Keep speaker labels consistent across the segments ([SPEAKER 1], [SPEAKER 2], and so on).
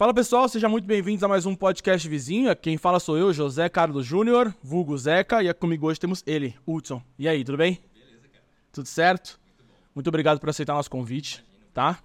[SPEAKER 1] Fala pessoal, sejam muito bem-vindos a mais um podcast vizinho. Quem fala sou eu, José Carlos Júnior, vulgo Zeca, e comigo hoje temos ele, Hudson. E aí, tudo bem? Beleza, cara. Tudo certo? Muito, muito obrigado por aceitar nosso convite, tá?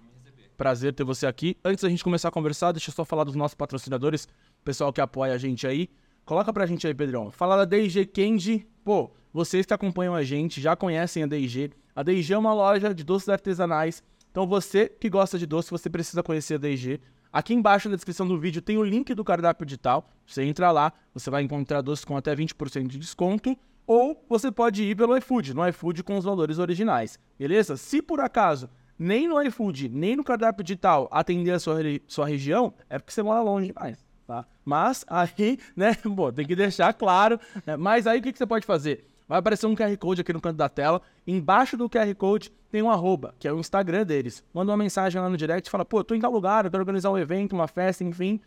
[SPEAKER 1] Prazer ter você aqui. Antes da gente começar a conversar, deixa eu só falar dos nossos patrocinadores, pessoal que apoia a gente aí. Coloca pra gente aí, Pedrão. Fala da DG Candy. Pô, vocês que acompanham a gente já conhecem a DG. A DG é uma loja de doces artesanais. Então você que gosta de doce, você precisa conhecer a DG. Aqui embaixo na descrição do vídeo tem o link do cardápio digital. Você entra lá, você vai encontrar doces com até 20% de desconto. Ou você pode ir pelo iFood, no iFood com os valores originais. Beleza? Se por acaso nem no iFood, nem no cardápio digital atender a sua, sua região, é porque você mora longe demais. Tá? Mas aí, né, bom, tem que deixar claro. Né? Mas aí o que, que você pode fazer? Vai aparecer um QR Code aqui no canto da tela. Embaixo do QR Code tem um arroba, que é o Instagram deles. Manda uma mensagem lá no direct e fala, pô, tô em tal lugar, eu quero organizar um evento, uma festa, enfim.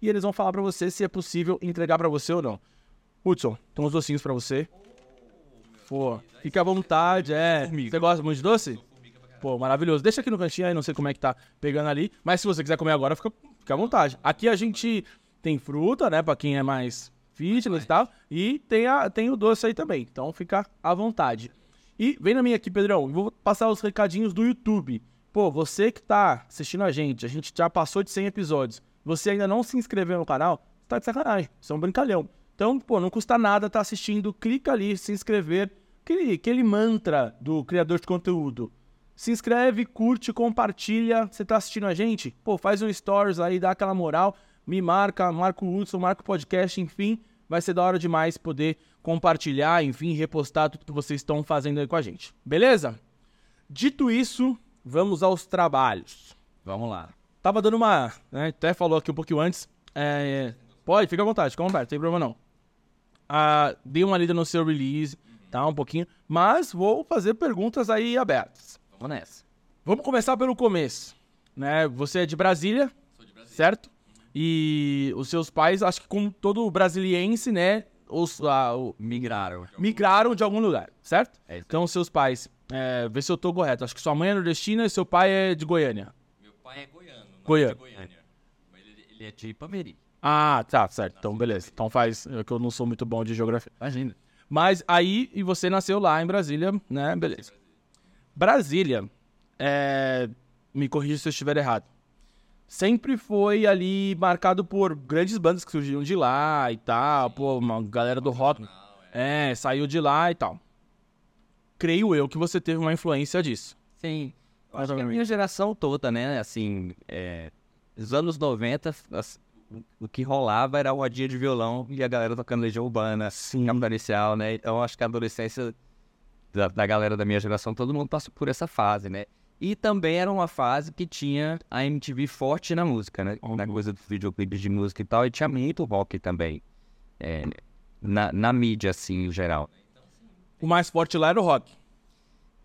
[SPEAKER 1] E eles vão falar para você se é possível entregar para você ou não. Hudson, tem uns docinhos para você. Pô, fica à vontade, é. Você gosta muito de doce? Pô, maravilhoso. Deixa aqui no cantinho aí, não sei como é que tá pegando ali. Mas se você quiser comer agora, fica, fica à vontade. Aqui a gente tem fruta, né? Pra quem é mais fitness e tal. E tem, a, tem o doce aí também. Então fica à vontade. E vem na minha aqui, Pedrão. Vou passar os recadinhos do YouTube. Pô, você que tá assistindo a gente, a gente já passou de 100 episódios. Você ainda não se inscreveu no canal? Tá de sacanagem. Isso é um brincalhão. Então, pô, não custa nada tá assistindo. Clica ali, se inscrever. Aquele, aquele mantra do criador de conteúdo. Se inscreve, curte, compartilha. Você tá assistindo a gente? Pô, faz um stories aí, dá aquela moral me marca, marca o Hudson, marca o podcast, enfim, vai ser da hora demais poder compartilhar, enfim, repostar tudo que vocês estão fazendo aí com a gente. Beleza? Dito isso, vamos aos trabalhos.
[SPEAKER 2] Vamos lá.
[SPEAKER 1] Tava dando uma. Né, até falou aqui um pouquinho antes. É, pode, fica à vontade, fica à vontade, não tem problema não. Ah, dei uma lida no seu release, tá? Um pouquinho. Mas vou fazer perguntas aí abertas.
[SPEAKER 2] Vamos nessa.
[SPEAKER 1] Vamos começar pelo começo. Né? Você é de Brasília,
[SPEAKER 2] Sou de Brasília.
[SPEAKER 1] certo? E os seus pais, acho que como todo brasiliense, né? Os, ah, o-
[SPEAKER 2] Migraram.
[SPEAKER 1] migraram de algum lugar, certo?
[SPEAKER 2] É.
[SPEAKER 1] Então, seus pais, é, vê se eu tô correto. Acho que sua mãe é nordestina e seu pai é de Goiânia.
[SPEAKER 2] Meu pai é goiano, não
[SPEAKER 1] Goiano.
[SPEAKER 2] é de Goiânia. Mas ele, ele é de Ipameri.
[SPEAKER 1] Ah, tá, certo. Então, beleza. Então faz, é que eu não sou muito bom de geografia.
[SPEAKER 2] Imagina.
[SPEAKER 1] Mas aí, e você nasceu lá em Brasília, né? Beleza. Brasília, é, me corrija se eu estiver errado. Sempre foi ali marcado por grandes bandas que surgiram de lá e tal. Pô, uma galera do rock. É, saiu de lá e tal. Creio eu que você teve uma influência disso.
[SPEAKER 2] Sim. Acho que a minha geração toda, né? Assim, é, os anos 90, as- o que rolava era rodinha de violão e a galera tocando Legião Urbana,
[SPEAKER 1] Sim.
[SPEAKER 2] Capital Inicial, né? Então acho que a adolescência da, da galera da minha geração, todo mundo passou por essa fase, né? E também era uma fase que tinha a MTV forte na música, né? Na coisa dos videoclipes de música e tal, e tinha muito rock também. é, na, na mídia, assim, em geral.
[SPEAKER 1] O mais forte lá era o rock.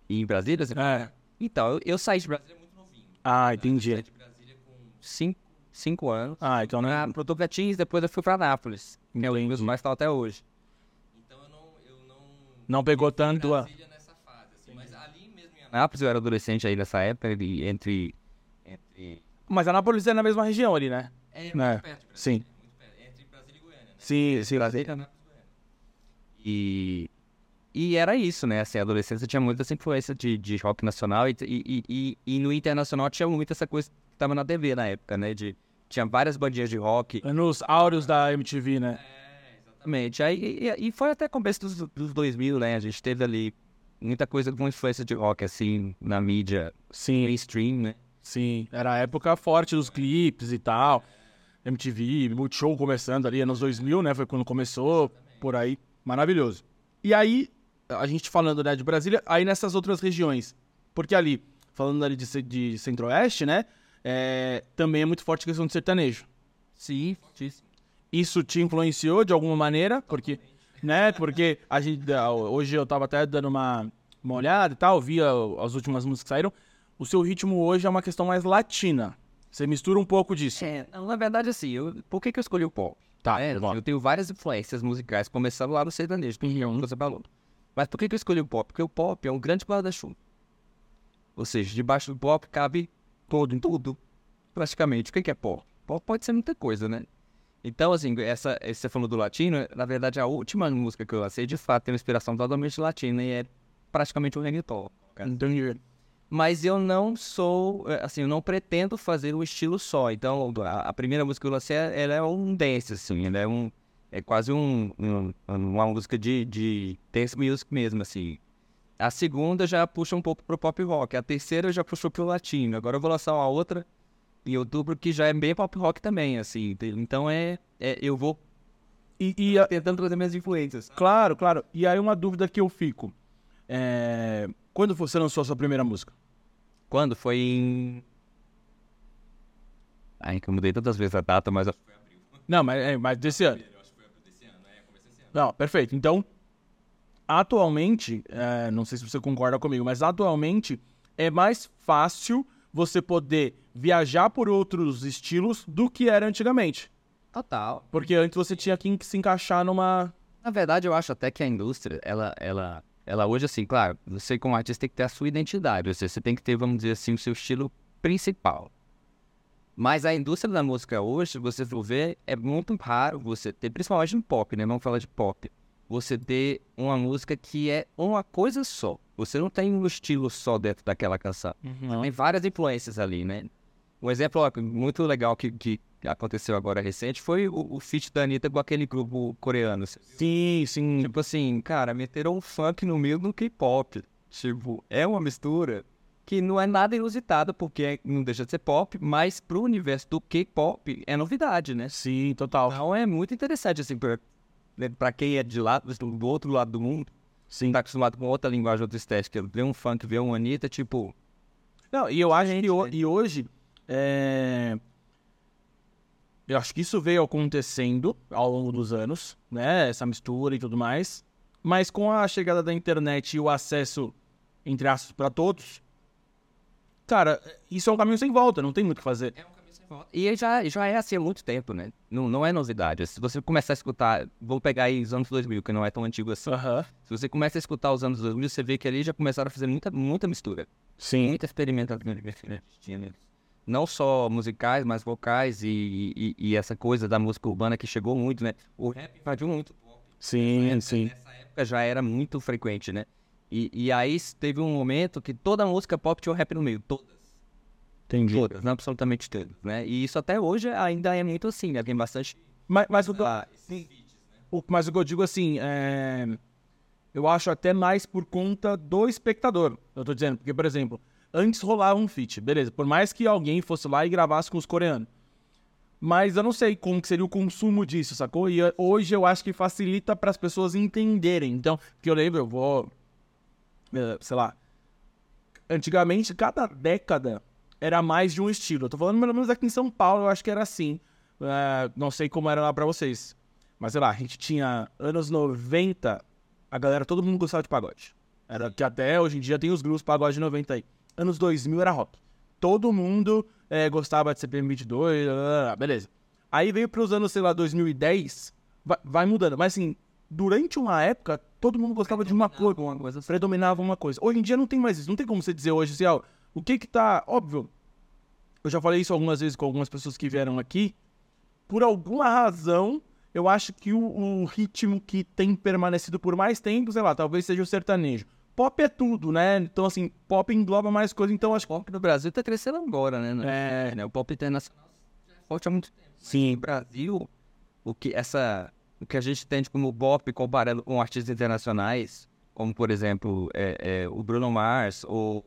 [SPEAKER 2] E em Brasília, assim,
[SPEAKER 1] É.
[SPEAKER 2] então, eu, eu saí de Brasília muito novinho.
[SPEAKER 1] Ah, entendi.
[SPEAKER 2] Saí de Brasília com cinco, cinco anos.
[SPEAKER 1] Ah, então né?
[SPEAKER 2] Pra, pro Tocantins, depois eu fui pra Nápoles. Que é meus pais estão até hoje. Então eu não... Eu não...
[SPEAKER 1] Não pegou tanto a.
[SPEAKER 2] nessa fase, assim, mas ali mesmo em Anápolis, eu era adolescente aí nessa época, e entre... entre...
[SPEAKER 1] Mas Anápolis é na mesma região ali, né?
[SPEAKER 2] É,
[SPEAKER 1] É,
[SPEAKER 2] muito perto de Brasília,
[SPEAKER 1] sim.
[SPEAKER 2] muito perto, entre Brasília e Goiânia, né?
[SPEAKER 1] Sim, sim.
[SPEAKER 2] Brasília, Anápolis e. E... E era isso, né? Assim, a adolescência tinha muita essa influência de, de rock nacional e, e, e, e no internacional tinha muito essa coisa que tava na TV na época, né? De, tinha várias bandinhas de rock.
[SPEAKER 1] Nos áureos da MTV, né?
[SPEAKER 2] Exatamente. Aí, e, e foi até começo dos, dos 2000, né? A gente teve ali muita coisa com influência de rock, assim, na mídia
[SPEAKER 1] Sim,
[SPEAKER 2] mainstream, né?
[SPEAKER 1] sim. Era a época forte dos clipes e tal. MTV, Multishow começando ali, anos 2000, né? Foi quando começou, por aí. Maravilhoso. E aí, a gente falando, né, de Brasília, aí nessas outras regiões. Porque ali, falando ali de, de centro-oeste, né? é, também é muito forte a questão de sertanejo.
[SPEAKER 2] Sim, fortíssimo.
[SPEAKER 1] Isso te influenciou de alguma maneira? Porque, né? Porque a gente, hoje eu tava até dando uma, uma olhada e tal, via as últimas músicas que saíram. O seu ritmo hoje é uma questão mais latina. Você mistura um pouco disso.
[SPEAKER 2] É, na verdade, assim, eu, por que, que eu escolhi o pop?
[SPEAKER 1] Tá,
[SPEAKER 2] É, eu tenho várias influências musicais, começando lá no sertanejo, que é um que você falou. Mas por que, que eu escolhi o pop? Porque o pop é um grande guarda-chuva. Ou seja, debaixo do pop cabe todo em tudo, praticamente. O que, que é pop? Pop pode ser muita coisa, né? Então, assim, essa, você falou do latino, na verdade, a última música que eu lancei, de fato, tem uma inspiração totalmente latina e é praticamente um reggaeton.
[SPEAKER 1] Entendi.
[SPEAKER 2] Mas eu não sou, eh, assim, eu não pretendo fazer um estilo só. Então, a, a primeira música que eu lancei, ela é um dance, assim, ela é um, é quase um, um uma música de, de dance music mesmo, assim. A segunda já puxa um pouco pro pop rock, a terceira já puxou pro latino. Agora eu vou lançar uma outra em outubro que já é bem pop rock também, assim. Então é, é eu vou
[SPEAKER 1] E, e a-
[SPEAKER 2] tentando trazer minhas influências.
[SPEAKER 1] claro, claro. E aí uma dúvida que eu fico. É, Quando você lançou a sua primeira música?
[SPEAKER 2] Quando? Foi em... Ai, que eu mudei tantas vezes a data, mas...
[SPEAKER 1] Não, mas, é, mas desse ano. Não, perfeito. Então, atualmente, é, não sei se você concorda comigo, mas atualmente é mais fácil você poder viajar por outros estilos do que era antigamente.
[SPEAKER 2] Total.
[SPEAKER 1] Porque antes você tinha que se encaixar numa.
[SPEAKER 2] Na verdade, eu acho até que a indústria, ela, ela, ela hoje, assim, claro, você como artista tem que ter a sua identidade, você, você tem que ter, vamos dizer assim, o seu estilo principal. Mas a indústria da música hoje, você for ver, é muito raro você ter, principalmente no pop, né? Vamos falar de pop. Você ter uma música que é uma coisa só. Você não tem um estilo só dentro daquela canção. Tem várias influências ali, né? Um exemplo ó, muito legal que, que aconteceu agora recente foi o, o feat da Anitta com aquele grupo coreano.
[SPEAKER 1] Sim, sim.
[SPEAKER 2] Tipo assim, cara, meteram um funk no meio do K-pop. Tipo, é uma mistura que não é nada inusitada, porque não deixa de ser pop, mas pro universo do K-pop é novidade, né?
[SPEAKER 1] Sim, total.
[SPEAKER 2] Então é muito interessante, assim, pra, né, pra quem é de lá, do outro lado do mundo,
[SPEAKER 1] Sim.
[SPEAKER 2] tá acostumado com outra linguagem, outra estética, ver um funk, ver uma Anitta, tipo,
[SPEAKER 1] Não, e eu acho que
[SPEAKER 2] né?
[SPEAKER 1] e hoje. é, Eu acho que isso veio acontecendo ao longo dos anos, né? Essa mistura e tudo mais. Mas com a chegada da internet e o acesso, entre aspas, para todos, cara, isso é um caminho sem volta, não tem muito o que fazer.
[SPEAKER 2] E já, já é assim há muito tempo, né? Não, não é novidade. Se você começar a escutar, vou pegar aí os anos 2000, que não é tão antigo assim. Se você começa a escutar os anos 2000, você vê que ali já começaram a fazer muita, muita mistura.
[SPEAKER 1] Sim.
[SPEAKER 2] Muita experimentação. né? Não só musicais, mas vocais e, e, e essa coisa da música urbana que chegou muito, né? O rap invadiu muito.
[SPEAKER 1] Sim, sim.
[SPEAKER 2] Nessa época já era muito frequente, né? E, e aí teve um momento que toda música pop tinha o rap no meio. Todas.
[SPEAKER 1] Entendi.
[SPEAKER 2] Todas, não absolutamente todas, né? E isso até hoje ainda é muito assim, né? Tem bastante...
[SPEAKER 1] Mas, mas, o, que eu-
[SPEAKER 2] Ah,
[SPEAKER 1] o- mas o que eu digo assim, é... eu acho até mais por conta do espectador. Eu tô dizendo, porque, por exemplo, antes rolava um feat, beleza, por mais que alguém fosse lá e gravasse com os coreanos. Mas eu não sei como que seria o consumo disso, sacou? E hoje eu acho que facilita para as pessoas entenderem. Então, porque eu lembro, eu vou. eh, Sei lá. Antigamente, cada década era mais de um estilo. Eu tô falando pelo menos aqui em São Paulo, eu acho que era assim. Eh, não sei como era lá pra vocês. Mas sei lá, a gente tinha anos 90, a galera, todo mundo gostava de pagode. Era que até hoje em dia tem os grupos pagode de 90 aí. Anos 2000 era rock. Todo mundo eh, gostava de CPM 22, lá, lá, lá, beleza. Aí veio pros anos, sei lá, 2010, vai, vai mudando. Mas assim, durante uma época, todo mundo gostava de uma coisa.
[SPEAKER 2] Alguma coisa.
[SPEAKER 1] Predominava uma coisa. Hoje em dia não tem mais isso. Não tem como você dizer hoje assim, ó, o que que tá. Óbvio. Eu já falei isso algumas vezes com algumas pessoas que vieram aqui. Por alguma razão, eu acho que o, o ritmo que tem permanecido por mais tempo, sei lá, talvez seja o sertanejo. Pop é tudo, né? Então, assim, pop engloba mais coisa, então acho que.
[SPEAKER 2] O pop no Brasil tá crescendo agora, né?
[SPEAKER 1] É.
[SPEAKER 2] né? O pop internacional é forte há muito tempo.
[SPEAKER 1] Sim.
[SPEAKER 2] No Brasil, o que, essa, o que a gente entende como pop comparando com artistas internacionais, como, por exemplo, é, é, o Bruno Mars ou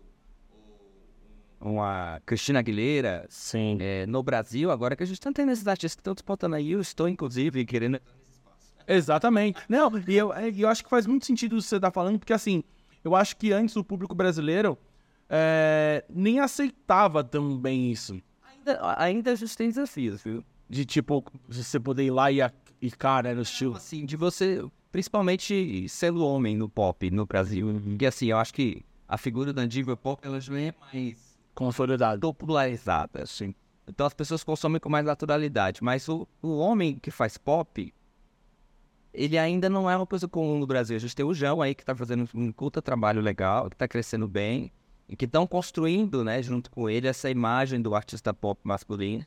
[SPEAKER 2] uma Cristina Aguilera,
[SPEAKER 1] Sim.
[SPEAKER 2] é, no Brasil, agora que a gente tá tendo esses artistas que estão disputando aí, eu estou, inclusive, querendo...
[SPEAKER 1] Exatamente. Não, e eu, e eu acho que faz muito sentido você tá falando, porque assim, eu acho que antes o público brasileiro é, nem aceitava tão bem isso.
[SPEAKER 2] Ainda, ainda a gente tem desafios, viu?
[SPEAKER 1] De tipo, você poder ir lá e, e cara, no estilo.
[SPEAKER 2] assim, de você, principalmente sendo homem no pop no Brasil, que assim, eu acho que a figura da diva pop, ela já é mais
[SPEAKER 1] Consolidado.
[SPEAKER 2] popularizada, assim. Então as pessoas consomem com mais naturalidade, mas o, o homem que faz pop, ele ainda não é uma coisa comum no Brasil. A gente tem o João aí que tá fazendo um puta trabalho legal, que tá crescendo bem, e que estão construindo, né, junto com ele, essa imagem do artista pop masculino.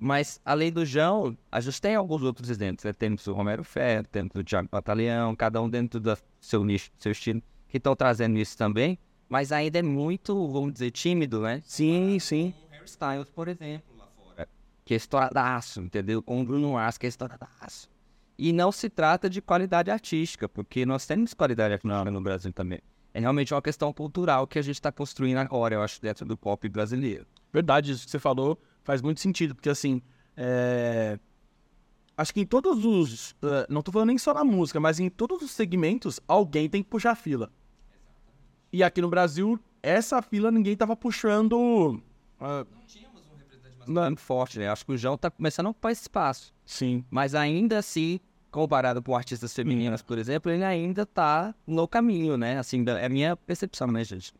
[SPEAKER 2] Mas, além do João, a gente tem alguns outros exemplos. Né? Temos o Romero Ferro, temos o Thiago Batalhão, cada um dentro do seu nicho, do seu estilo, que estão trazendo isso também. Mas ainda é muito, vamos dizer, tímido, né?
[SPEAKER 1] Sim, sim.
[SPEAKER 2] O Harry Styles, por exemplo, lá fora. Que é estouradaço, entendeu? Com o Bruno Mars, que é estouradaço. E não se trata de qualidade artística, porque nós temos qualidade artística no Brasil também. É realmente uma questão cultural que a gente está construindo agora, eu acho, dentro do pop brasileiro.
[SPEAKER 1] Verdade, isso que você falou faz muito sentido, porque assim, é... acho que em todos os. Uh, não tô falando nem só na música, mas em todos os segmentos, alguém tem que puxar a fila. E aqui no Brasil, essa fila ninguém tava puxando. Uh...
[SPEAKER 2] Não tínhamos um representante mais forte, né? Acho que o João tá começando a ocupar esse espaço.
[SPEAKER 1] Sim.
[SPEAKER 2] Mas ainda assim, comparado com artistas femininas, por exemplo, ele ainda tá no caminho, né? Assim, é a minha percepção, né, gente?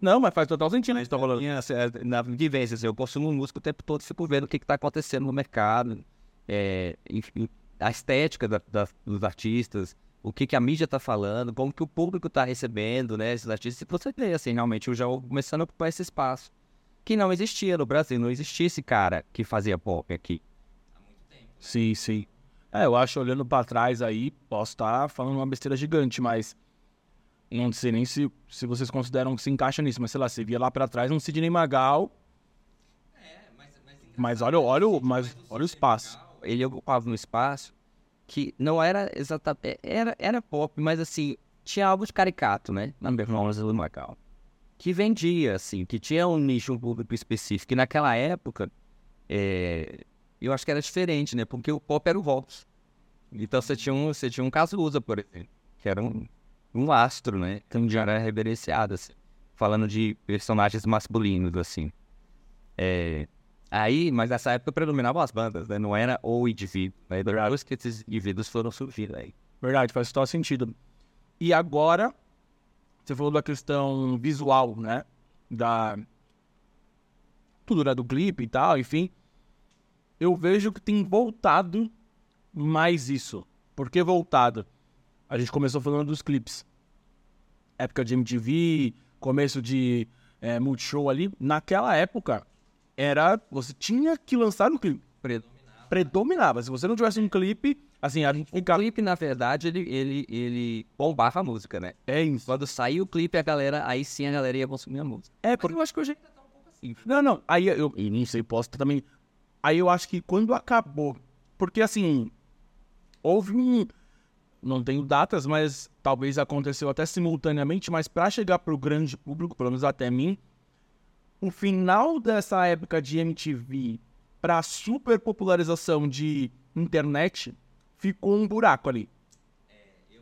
[SPEAKER 1] Não, mas faz total sentido que tá rolando.
[SPEAKER 2] Minha, assim, é, na vivência, assim, eu consumo música o tempo todo, fico vendo o que, que tá acontecendo no mercado, é, enfim, a estética da, da, dos artistas, o que, que a mídia tá falando, como que o público tá recebendo, né, esses artistas. E você vê, assim, realmente, o João começando a ocupar esse espaço que não existia no Brasil, não existia esse cara que fazia pop aqui.
[SPEAKER 1] Há muito tempo. Né? Sim, sim. É, eu acho, olhando para trás aí, posso estar tá falando uma besteira gigante, mas não sei nem se, se vocês consideram que se encaixa nisso, mas sei lá, você via lá para trás um Sidney Magal. É, mas, mas, mas olha, olha, mas, olha o espaço.
[SPEAKER 2] Ele ocupava um espaço que não era exatamente. É, era, era pop, mas assim, tinha algo de caricato, né? Na performance do Magal. Que vendia, assim, que tinha um nicho, um público específico. E naquela época, é, eu acho que era diferente, né? Porque o pop era o Vox. Então você tinha um, você tinha um Cazuza, por exemplo, que era um um astro, né? Então já era reverenciado, assim. Falando de personagens masculinos, assim. É... Aí, mas nessa época predominavam as bandas, né? Não era o indivíduo, né? Depois que esses indivíduos foram surgindo aí.
[SPEAKER 1] Verdade, faz total sentido. E agora, você falou da questão visual, né? Da cultura do clipe e tal, enfim. Eu vejo que tem voltado mais isso. Por que voltado? A gente começou falando dos clipes. Época de MTV, começo de é, Multishow ali. Naquela época, era. Você tinha que lançar um clipe.
[SPEAKER 2] Predominava.
[SPEAKER 1] Predominava. Se você não tivesse um clipe, assim, a gente
[SPEAKER 2] fica... O clipe, na verdade, ele, ele, ele bombava a música, né?
[SPEAKER 1] É isso.
[SPEAKER 2] Quando saiu o clipe, a galera, aí sim a galera ia consumir a música.
[SPEAKER 1] É, porque eu acho que hoje ainda tá um pouco assim. Não, não. Aí eu. E nem sei, posso também. Aí eu acho que quando acabou. Porque assim. Houve um não tenho datas, mas talvez aconteceu até simultaneamente, mas para chegar para o grande público, pelo menos até mim, o final dessa época de MTV para a super popularização de internet ficou um buraco ali.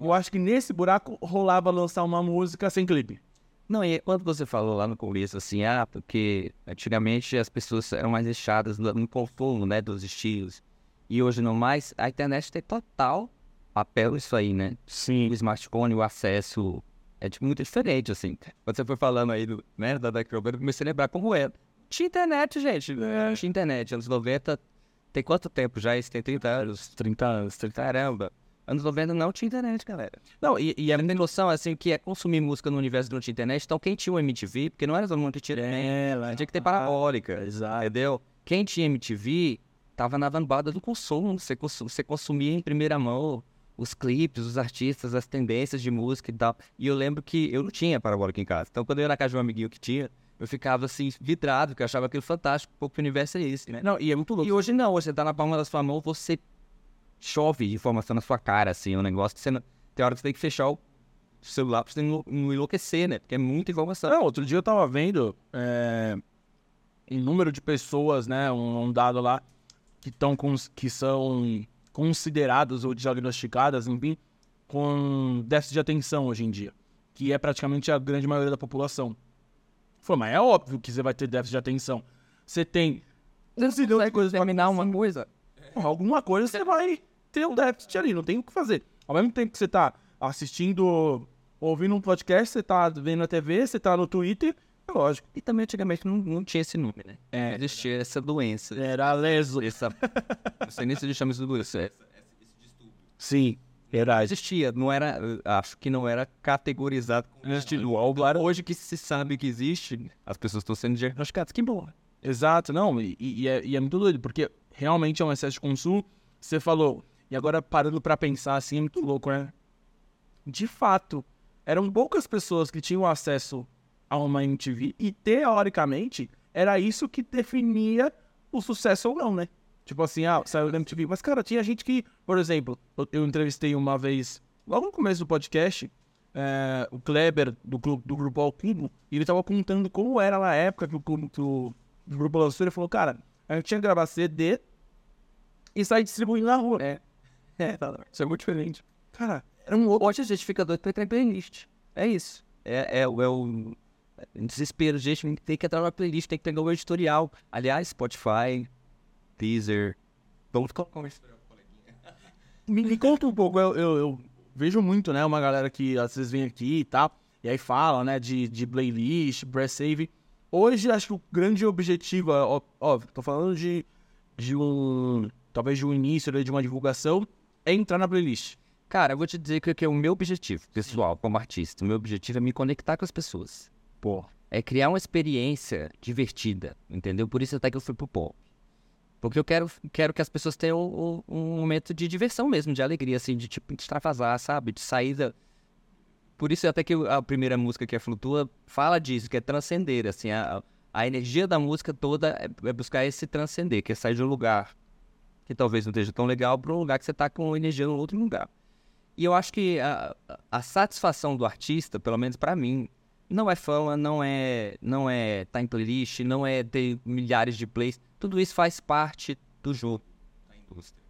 [SPEAKER 1] Eu acho que nesse buraco rolava lançar uma música sem clipe.
[SPEAKER 2] Não, e quando você falou lá no começo, assim, ah, porque antigamente as pessoas eram mais fechadas no consumo, né, dos estilos. E hoje não mais, a internet tem total papel isso aí, né?
[SPEAKER 1] Sim.
[SPEAKER 2] O smartphone, o acesso é tipo, muito diferente, assim. Quando você foi falando aí do, né, da eu comecei a lembrar como é. Tinha internet, gente. É. Tinha internet. Anos 90, tem quanto tempo já? Isso tem 30 anos.
[SPEAKER 1] 30 anos, 30
[SPEAKER 2] Caramba. Anos 90 não tinha internet, galera.
[SPEAKER 1] Não, e, e é
[SPEAKER 2] tem noção, assim, que é consumir música no universo que não tinha internet. Então, quem tinha o MTV, porque não era todo mundo que tinha.
[SPEAKER 1] É, lá,
[SPEAKER 2] tinha que ter parabólica.
[SPEAKER 1] Exato.
[SPEAKER 2] Entendeu? Quem tinha MTV tava na vanguarda do consumo. Você, consum, você consumia em primeira mão os clipes, os artistas, as tendências de música e tal. E eu lembro que eu não tinha parabólica em casa. Então, quando eu ia na casa de um amiguinho que tinha, eu ficava assim, vidrado, porque eu achava aquilo fantástico, pouco universo é esse, né?
[SPEAKER 1] Não, e é muito louco.
[SPEAKER 2] E hoje não, você tá na palma da sua mão, você chove de informação na sua cara, assim, um negócio que você não... Tem hora que você tem que fechar o celular pra você não enlouquecer, né? Porque é muita informação.
[SPEAKER 1] Não, outro dia eu tava vendo é, em número de pessoas, né, um, um dado lá, que, tão com, que são consideradas ou diagnosticadas, enfim, com déficit de atenção hoje em dia, que é praticamente a grande maioria da população. Foi, mas é óbvio que você vai ter déficit de atenção. Você tem
[SPEAKER 2] um zilhão de coisas terminar uma coisa.
[SPEAKER 1] Alguma coisa você vai ter um déficit ali, não tem o que fazer. Ao mesmo tempo que você tá assistindo, ouvindo um podcast, você tá vendo a TV, você tá no Twitter, lógico.
[SPEAKER 2] E também antigamente não, não tinha esse nome, né?
[SPEAKER 1] É.
[SPEAKER 2] Existia essa doença.
[SPEAKER 1] Era leso.
[SPEAKER 2] Essa, não sei nem se eles chamam isso de doença. É,
[SPEAKER 1] Sim, era.
[SPEAKER 2] Existia, não era, acho que não era categorizado como
[SPEAKER 1] individual.
[SPEAKER 2] Claro. Hoje que se sabe que existe, as pessoas estão sendo diagnosticadas. Que bom.
[SPEAKER 1] Exato, não, e, e é, e é muito doido, porque realmente é um excesso de consumo. Você falou, e agora parando pra pensar assim, é muito louco, né? De fato, eram poucas pessoas que tinham acesso a uma MTV e, teoricamente, era isso que definia o sucesso ou não, né? Tipo assim, ah, saiu da MTV. Mas, cara, tinha gente que, por exemplo, eu, entrevistei uma vez, logo no começo do podcast, é, o Kleber, do, clube, do grupo Ao e ele tava contando como era na época que o, clube, que o, o grupo lançou. Ele falou, cara, a gente tinha que gravar CD e sair distribuindo na rua.
[SPEAKER 2] É. É, tá.
[SPEAKER 1] Isso é muito diferente. Cara, era um outro.
[SPEAKER 2] Hoje a gente fica doido pra entrar em playlist. É isso. É, é, é o desespero, gente. Tem que entrar na playlist, tem que pegar o editorial. Aliás, Spotify, Deezer. Vamos colocar um editorial.
[SPEAKER 1] Me, me conta um pouco, eu, eu, eu vejo muito, né? Uma galera que às vezes vem aqui e tal, e aí fala, né, de, de playlist, breath save. Hoje, acho que o grande objetivo, ó, ó, tô falando de, de um, talvez de um início, né, de uma divulgação, é entrar na playlist.
[SPEAKER 2] Cara, eu vou te dizer que, que é o meu objetivo, pessoal, como artista. O meu objetivo é me conectar com as pessoas.
[SPEAKER 1] Pô.
[SPEAKER 2] É criar uma experiência divertida, entendeu? Por isso até que eu fui pro pop. Porque eu quero, quero que as pessoas tenham um, um momento de diversão mesmo, de alegria, assim, de tipo, de extravasar, sabe? De saída. Por isso até que a primeira música que é Flutua fala disso, que é transcender, assim, a, a energia da música toda é, é buscar esse transcender, que é sair de um lugar que talvez não esteja tão legal para um lugar que você está com energia no outro lugar. E eu acho que a, a satisfação do artista, pelo menos para mim, não é fama, não é não é tá em playlist, não é ter milhares de plays. Tudo isso faz parte do jogo da indústria.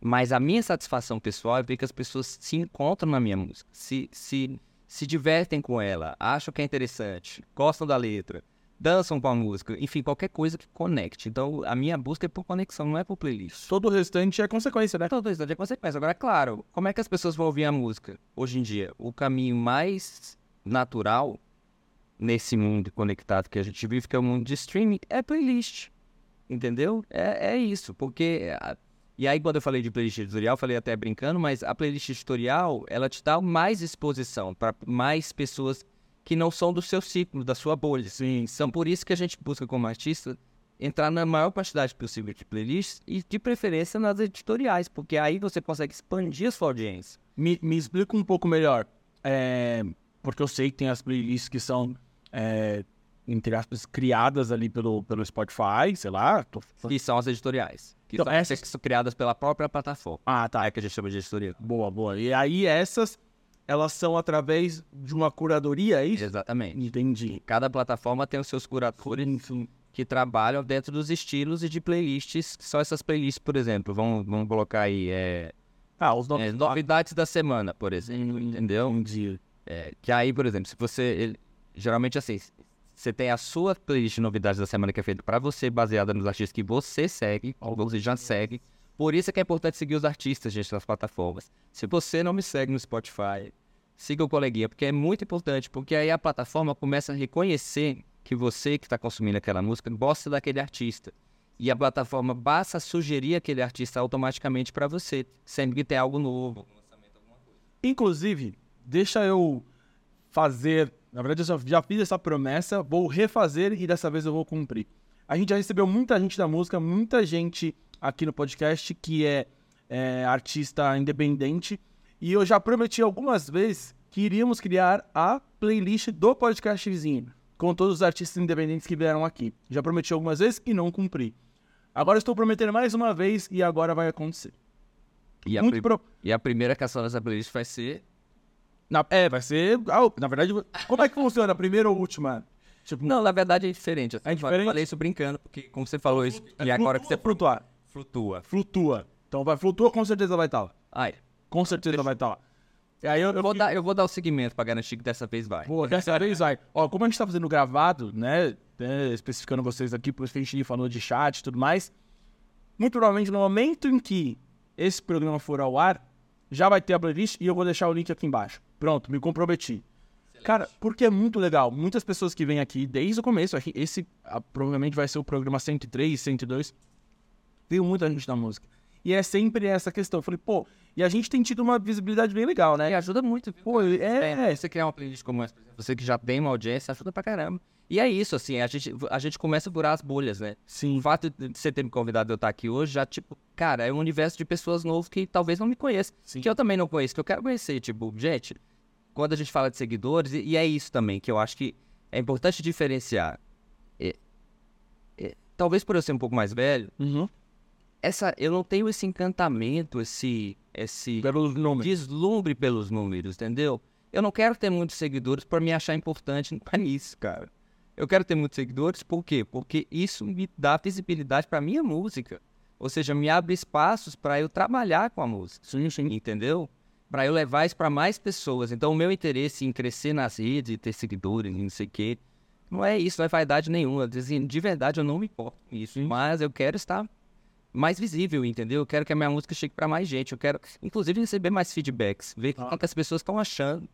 [SPEAKER 2] Mas a minha satisfação pessoal é ver que as pessoas se encontram na minha música, se, se, se divertem com ela, acham que é interessante, gostam da letra, dançam com a música, enfim, qualquer coisa que conecte. Então, a minha busca é por conexão, não é por playlist.
[SPEAKER 1] Todo o restante é consequência, né?
[SPEAKER 2] Todo o restante é consequência. Agora, claro, como é que as pessoas vão ouvir a música hoje em dia? O caminho mais natural nesse mundo conectado que a gente vive, que é o mundo de streaming, é playlist. Entendeu? É, é isso, porque... E aí, quando eu falei de playlist editorial, falei até brincando, mas a playlist editorial, ela te dá mais exposição para mais pessoas que não são do seu ciclo, da sua bolha.
[SPEAKER 1] Sim.
[SPEAKER 2] Então, por isso que a gente busca como artista entrar na maior quantidade possível de playlists e, de preferência, nas editoriais, porque aí você consegue expandir a sua audiência.
[SPEAKER 1] Me, me explica um pouco melhor. É, porque eu sei que tem as playlists que são, é, entre aspas, criadas ali pelo, pelo Spotify, sei lá. Tô...
[SPEAKER 2] Que são as editoriais. Que
[SPEAKER 1] Então,
[SPEAKER 2] são,
[SPEAKER 1] essas-
[SPEAKER 2] que são criadas pela própria plataforma.
[SPEAKER 1] Ah, tá.
[SPEAKER 2] É que a gente chama de editoria.
[SPEAKER 1] Boa, boa. E aí essas, elas são através de uma curadoria, é isso?
[SPEAKER 2] Exatamente.
[SPEAKER 1] Entendi.
[SPEAKER 2] Cada plataforma tem os seus curadores
[SPEAKER 1] Enfim.
[SPEAKER 2] que trabalham dentro dos estilos e de playlists, que são essas playlists, por exemplo. Vamos, vamos colocar aí é,
[SPEAKER 1] Ah, os nomes.
[SPEAKER 2] é, novidades da semana, por exemplo, entendeu?
[SPEAKER 1] Entendi.
[SPEAKER 2] É, que aí, por exemplo, se você. ele- geralmente assim, você tem a sua playlist de novidades da semana que é feita pra você, baseada nos artistas que você segue, ou você já segue. Por isso é que é importante seguir os artistas, gente, nas plataformas. Se você não me segue no Spotify, siga o coleguinha, porque é muito importante, porque aí a plataforma começa a reconhecer que você que está consumindo aquela música gosta daquele artista. E a plataforma passa a sugerir aquele artista automaticamente pra você, sempre que tem algo novo.
[SPEAKER 1] Inclusive, deixa eu fazer. Na verdade, eu já, fiz essa promessa, vou refazer e dessa vez eu vou cumprir. A gente já recebeu muita gente da música, muita gente aqui no podcast que é, é, artista independente. E eu já prometi algumas vezes que iríamos criar a playlist do podcast vizinho, com todos os artistas independentes que vieram aqui. Já prometi algumas vezes e não cumpri. Agora estou prometendo mais uma vez e agora vai acontecer.
[SPEAKER 2] E a, pri-
[SPEAKER 1] pro-
[SPEAKER 2] e a primeira canção dessa playlist vai ser
[SPEAKER 1] Na- é, vai ser. ah, na verdade, como é que funciona? A primeira ou a última? Tipo,
[SPEAKER 2] Não, na verdade é diferente. assim,
[SPEAKER 1] É
[SPEAKER 2] eu
[SPEAKER 1] diferente?
[SPEAKER 2] falei isso brincando, porque como você falou isso, e
[SPEAKER 1] é
[SPEAKER 2] agora que você
[SPEAKER 1] flutua, flutuar.
[SPEAKER 2] flutua.
[SPEAKER 1] Flutua. Então vai, flutua, com certeza vai estar lá.
[SPEAKER 2] Ai,
[SPEAKER 1] Com certeza vai estar lá. E aí eu,
[SPEAKER 2] eu vou, dar, eu vou dar o segmento pra garantir que dessa vez vai.
[SPEAKER 1] Pô, dessa vez vai. Ó, como a gente tá fazendo gravado, né? né, especificando vocês aqui, por isso que a gente falou de chat e tudo mais. Muito provavelmente no momento em que esse programa for ao ar, já vai ter a playlist e eu vou deixar o link aqui embaixo. Pronto, me comprometi. Cara, porque é muito legal. Muitas pessoas que vêm aqui desde o começo, esse ah, provavelmente vai ser o programa 103, 102. Veio muita gente da música. E é sempre essa questão. Eu falei, pô, e a gente tem tido uma visibilidade bem legal, né?
[SPEAKER 2] E ajuda muito.
[SPEAKER 1] Pô,
[SPEAKER 2] cara?
[SPEAKER 1] é.
[SPEAKER 2] É, você criar uma playlist como essa, por exemplo, você que já tem uma audiência, ajuda pra caramba. E é isso, assim, a gente, a gente começa a furar as bolhas, né?
[SPEAKER 1] Sim.
[SPEAKER 2] O fato de você ter me convidado eu estar aqui hoje, já, tipo, cara, é um universo de pessoas novas que talvez não me conheçam. Que eu também não conheço, que eu quero conhecer. Tipo, gente, quando a gente fala de seguidores, e, e é isso também, que eu acho que é importante diferenciar. É- é, talvez por eu ser um pouco mais velho,
[SPEAKER 1] Uhum.
[SPEAKER 2] essa, eu não tenho esse encantamento, esse, esse
[SPEAKER 1] Pelos números.
[SPEAKER 2] deslumbre pelos números, entendeu? Eu não quero ter muitos seguidores para me achar importante no país, cara. Eu quero ter muitos seguidores, por quê? Porque isso me dá visibilidade para minha música. Ou seja, me abre espaços para eu trabalhar com a música,
[SPEAKER 1] Sim, sim.
[SPEAKER 2] entendeu? Para eu levar isso para mais pessoas. Então, o meu interesse em crescer nas redes, ter seguidores, não sei o quê, não é isso, não é vaidade nenhuma. De verdade, eu não me importo com isso.
[SPEAKER 1] Sim.
[SPEAKER 2] Mas eu quero estar mais visível, entendeu? Eu quero que a minha música chegue para mais gente. Eu quero, inclusive, receber mais feedbacks, ver
[SPEAKER 1] Ah.
[SPEAKER 2] o que as pessoas estão achando,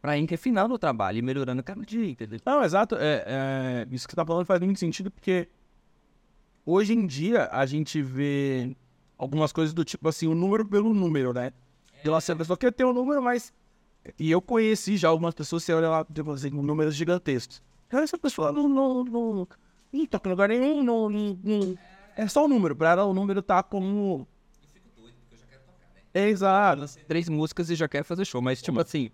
[SPEAKER 2] para ir refinando o trabalho e melhorando cada dia, entendeu?
[SPEAKER 1] Não, exato. É, é, isso que você tá falando faz muito sentido, porque hoje em dia a gente vê algumas coisas do tipo assim, o número pelo número, né? Então, assim, a pessoa quer ter um número, mas. E eu conheci já algumas pessoas, você olha lá, tipo assim, com números gigantescos. Cara, essa pessoa não. não, não Ih, toca em lugar nenhum, não, não, não- É só o número, pra ela o número tá como. É, exato.
[SPEAKER 2] Três músicas e já quero fazer show, mas tipo assim,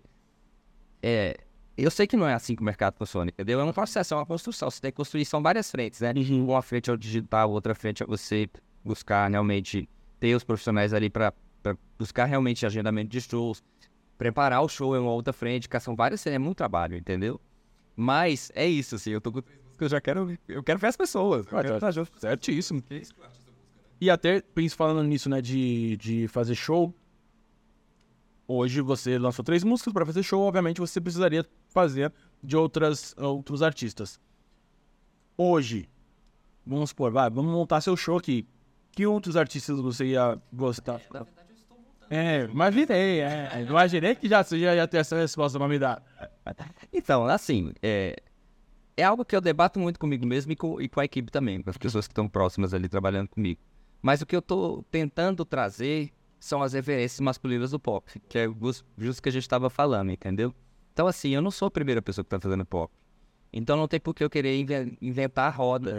[SPEAKER 2] é, eu sei que não é assim que o mercado funciona, entendeu? É um processo, é uma construção. Você tem que construir, são várias frentes, né? Uma frente é o digital, outra frente é você buscar realmente ter os profissionais ali para buscar realmente agendamento de shows, preparar o show é uma outra frente, que são várias, é muito trabalho, entendeu? Mas é isso, assim, eu tô com três músicas, eu já quero, eu quero ver as pessoas. Eu
[SPEAKER 1] Ah,
[SPEAKER 2] quero
[SPEAKER 1] tá.
[SPEAKER 2] estar junto.
[SPEAKER 1] Certíssimo. E até, penso falando nisso, né, de, de fazer show. Hoje você lançou três músicas para fazer show, obviamente você precisaria fazer de outras outros artistas. Hoje, vamos supor, vai, vamos montar seu show aqui. Que outros artistas você ia gostar? É, imaginei, é. Imaginei que já, já ter essa resposta pra me dar.
[SPEAKER 2] Então, assim, é, é algo que eu debato muito comigo mesmo e com, e com a equipe também, com as pessoas que estão próximas ali trabalhando comigo. Mas o que eu tô tentando trazer são as referências masculinas do pop, que é jus- justo o que a gente estava falando, entendeu? Então, assim, eu não sou a primeira pessoa que tá fazendo pop. Então não tem por que eu querer inven- inventar a roda.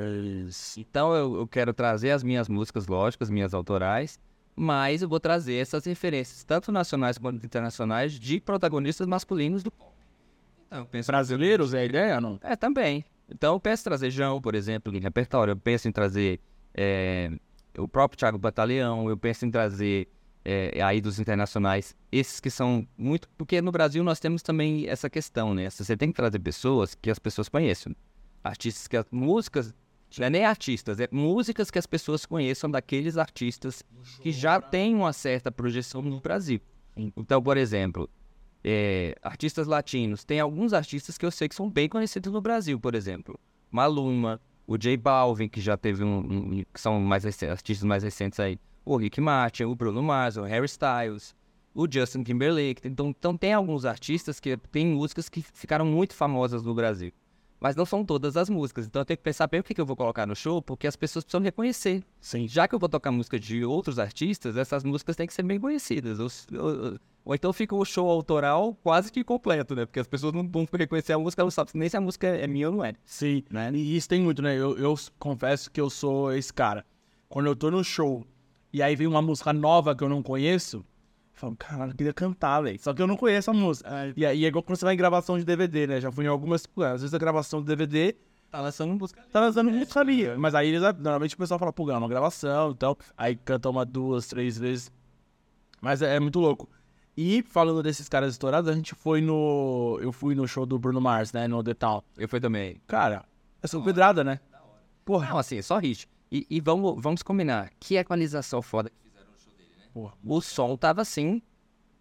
[SPEAKER 2] Então eu, eu quero trazer as minhas músicas, lógico, as minhas autorais, mas eu vou trazer essas referências, tanto nacionais quanto internacionais, de protagonistas masculinos do pop. Então, penso
[SPEAKER 1] Brasileiros é a ideia, não?
[SPEAKER 2] é, também. Então eu penso em trazer João, por exemplo, em repertório. Eu penso em trazer é, o próprio Thiago Batalhão. Eu penso em trazer é, aí dos internacionais, esses que são muito... Porque no Brasil nós temos também essa questão, né? Você tem que trazer pessoas que as pessoas conheçam. Artistas que... as Músicas... Não é nem artistas, é músicas que as pessoas conheçam daqueles artistas que já têm uma certa projeção no Brasil. Então, por exemplo, é, artistas latinos. Tem alguns artistas que eu sei que são bem conhecidos no Brasil, por exemplo. Maluma, o J Balvin, que já teve um. um- que são mais artistas mais recentes aí. O Rick Martin, o Bruno Mars, o Harry Styles, o Justin Timberlake. Então, então tem alguns artistas que têm músicas que ficaram muito famosas no Brasil. Mas não são todas as músicas. Então eu tenho que pensar bem o que, que eu vou colocar no show, porque as pessoas precisam reconhecer.
[SPEAKER 1] Sim.
[SPEAKER 2] Já que eu vou tocar música de outros artistas, essas músicas têm que ser bem conhecidas. Ou, ou- ou então fica o show autoral quase que completo, né? Porque as pessoas não vão reconhecer a música, elas não sabem nem se a música é minha ou não é.
[SPEAKER 1] Sim, e isso tem muito, né? Eu, eu confesso que eu sou esse cara. Quando eu tô no show e aí vem uma música nova que eu não conheço, eu falo, caralho, eu queria cantar, velho. Só que eu não conheço a música. E aí é igual quando você vai em gravação de DVD, né? Já fui em algumas. Às vezes a gravação de DVD
[SPEAKER 2] Tá lançando música.
[SPEAKER 1] tá lançando música ali. Mas aí eles, normalmente o pessoal fala, pô, é uma gravação e tal. Aí canta uma, duas, três vezes. Mas é, é muito louco. E falando desses caras estourados, a gente foi no. Eu fui no show do Bruno Mars, né? No The Town.
[SPEAKER 2] Eu fui também.
[SPEAKER 1] Cara, essa pedrada, né? Porra,
[SPEAKER 2] Não, assim, só hit. E, e vamos, vamos combinar. Que equalização foda que fizeram no show dele, né?
[SPEAKER 1] Porra.
[SPEAKER 2] O som tava assim.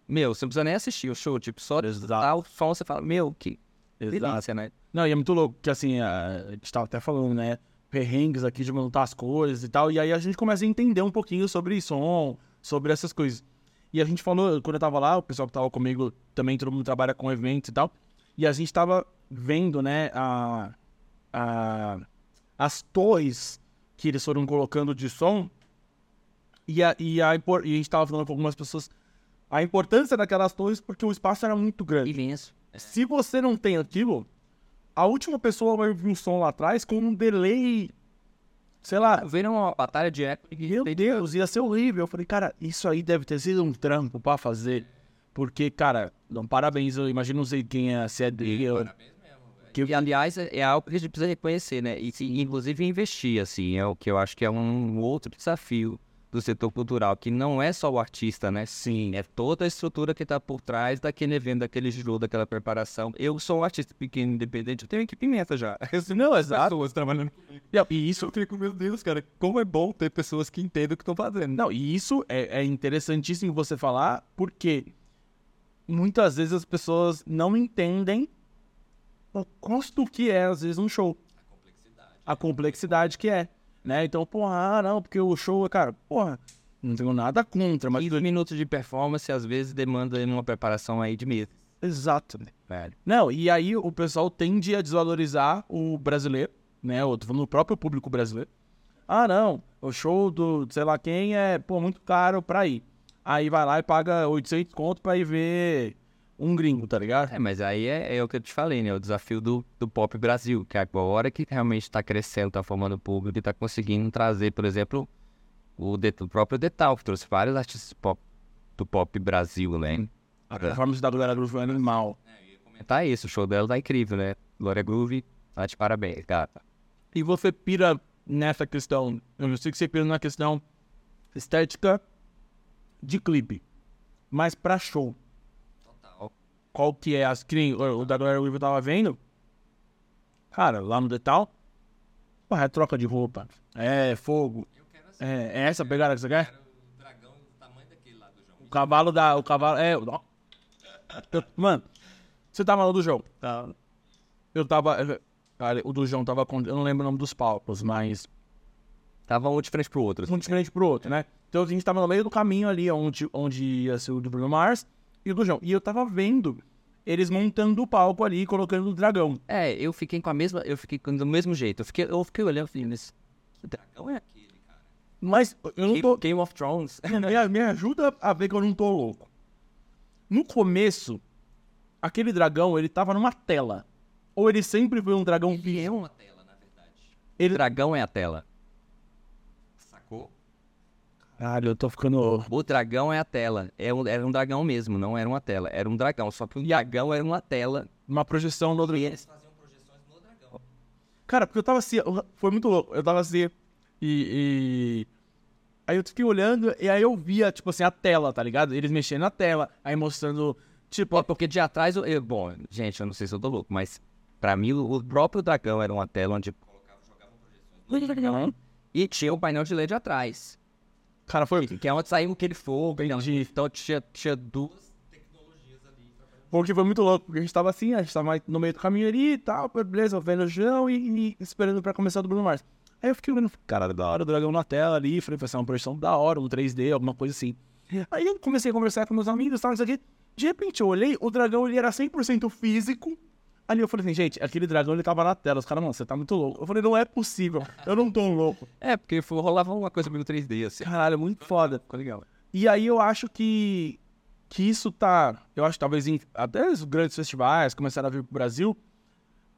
[SPEAKER 2] Meu, você não precisa nem assistir o show. Tipo, só tá o som, você fala, meu, que
[SPEAKER 1] Exato.
[SPEAKER 2] delícia, né?
[SPEAKER 1] Não, e é muito louco, que assim, a a gente tava até falando, né? Perrengues aqui de montar as coisas e tal. E aí a gente começa a entender um pouquinho sobre som, sobre essas coisas. E a gente falou, quando eu tava lá, o pessoal que tava comigo também, todo mundo trabalha com eventos e tal. E a gente tava vendo, né, a, a, as torres que eles foram colocando de som. E a, e, a, impor- e a gente tava falando com algumas pessoas a importância daquelas torres porque o espaço era muito grande.
[SPEAKER 2] Imenso.
[SPEAKER 1] Se você não tem aquilo, a última pessoa vai ouvir um som lá atrás com um delay, sei lá,
[SPEAKER 2] Viram uma batalha de eco.
[SPEAKER 1] meu Deus, ia ser horrível. Eu falei, cara, isso aí deve ter sido um trampo pra fazer. Porque, cara, não, parabéns, eu imagino, não sei quem é, se é dele. eu-
[SPEAKER 2] Que, e, aliás, é é algo que a gente precisa reconhecer, né? E, inclusive, investir, assim, é o que eu acho que é um outro desafio do setor cultural, que não é só o artista, né? Sim. É toda a estrutura que tá por trás daquele evento, daquele show, daquela preparação. Eu sou um artista pequeno, independente, eu tenho equipe imensa já.
[SPEAKER 1] Não, exato.
[SPEAKER 2] Pessoas trabalhando comigo.
[SPEAKER 1] E isso,
[SPEAKER 2] Eu fico, meu Deus, cara, como é bom ter pessoas que entendem o que estão fazendo.
[SPEAKER 1] não, e isso é, é interessantíssimo você falar, porque muitas vezes as pessoas não entendem o custo que é, às vezes, um show. A complexidade que é. Né? Então, porra, ah, não, porque o show, cara, porra, não tenho nada contra, mas.
[SPEAKER 2] 15 minutos de performance, às vezes, demanda uma preparação aí de meses.
[SPEAKER 1] Exato.
[SPEAKER 2] Velho.
[SPEAKER 1] Não, e aí o pessoal tende a desvalorizar o brasileiro, né? Eu tô falando do próprio público brasileiro. Ah, não, o show do sei lá quem é, pô, muito caro pra ir. Aí vai lá e paga 800 conto pra ir ver um gringo, tá ligado?
[SPEAKER 2] É, mas aí é, é o que eu te falei, né? O desafio do, do Pop Brasil, que é agora que realmente está crescendo, está formando público e está conseguindo trazer, por exemplo, o, Det- o próprio Detal, que trouxe vários artistas pop, do Pop Brasil, né?
[SPEAKER 1] A performance da Glória Groove é animal.
[SPEAKER 2] Comentar isso, o show dela tá incrível, né? Glória Groove, tá de parabéns, gata.
[SPEAKER 1] E você pira nessa questão, eu sei que você pira na questão estética de clipe, mas pra show. Qual que é as que nem o da Glória Groove eu tava vendo. Cara, lá no Detal, é troca de roupa, é fogo. É, é essa pegada que você quer?
[SPEAKER 2] O dragão do tamanho daquele lá do João.
[SPEAKER 1] O cavalo da. O cavalo. É. o- Mano, você tava no do João. Tá. Eu tava. Cara, o do João tava com. Eu não lembro o nome dos palcos, mas.
[SPEAKER 2] Tava um de frente pro outro.
[SPEAKER 1] Um diferente pro outro, né? Então a gente tava no meio do caminho ali, onde, onde ia ser o do Bruno Mars e o do João. E eu tava vendo eles montando o palco ali, colocando o dragão.
[SPEAKER 2] É, eu fiquei com a mesma. Eu fiquei do mesmo jeito. Eu fiquei, eu fiquei olhando e falei, mas que dragão é aquele, cara?
[SPEAKER 1] Mas eu não tô.
[SPEAKER 2] Game of Thrones.
[SPEAKER 1] Me, me ajuda a ver que eu não tô louco. No começo, aquele dragão, ele tava numa tela. Ou ele sempre foi um dragão
[SPEAKER 2] Ele é uma tela, na verdade.
[SPEAKER 1] Ele-
[SPEAKER 2] O dragão é a tela.
[SPEAKER 1] Caralho, eu tô ficando.
[SPEAKER 2] O dragão é a tela. É um, era um dragão mesmo, não era uma tela. Era um dragão, só que o dragão era uma tela.
[SPEAKER 1] Uma projeção no outro.
[SPEAKER 2] E eles faziam projeções no dragão.
[SPEAKER 1] Cara, porque eu tava assim, foi muito louco. Eu tava assim, e, e- Aí eu fiquei olhando, e aí eu via, tipo assim, a tela, tá ligado? Eles mexendo na tela, aí mostrando, tipo,
[SPEAKER 2] Pô, porque de atrás, eu, eu- bom, gente, eu não sei se eu tô louco, mas pra mim o, próprio dragão era uma tela onde colocava, jogavam projeções no dragão. E tinha o painel de LED atrás.
[SPEAKER 1] Cara, foi.
[SPEAKER 2] Que é onde saiu aquele fogo. então-
[SPEAKER 1] Entendi.
[SPEAKER 2] Então tinha, tinha duas tecnologias ali.
[SPEAKER 1] Porque foi muito louco, porque a gente tava assim, a gente tava no meio do caminho ali e tal, beleza, vendo o chão e, e esperando pra começar do Bruno Mars. Aí eu fiquei olhando, caralho, da hora, o dragão na tela ali, falei, vai ser uma projeção da hora, um 3D, alguma coisa assim. Aí eu comecei a conversar com meus amigos, tal, isso aqui. De repente eu olhei, o dragão ele era 100% físico. Ali eu falei assim, gente, aquele dragão ele tava na tela. Os caras, mano, você tá muito louco. Eu falei, não é possível, eu não tô louco.
[SPEAKER 2] É, porque foi- rolava uma coisa meio 3D, assim.
[SPEAKER 1] Caralho, muito foda.
[SPEAKER 2] Ficou legal.
[SPEAKER 1] E aí eu acho que, que isso tá. Eu acho que talvez em, até os grandes festivais começaram a vir pro Brasil,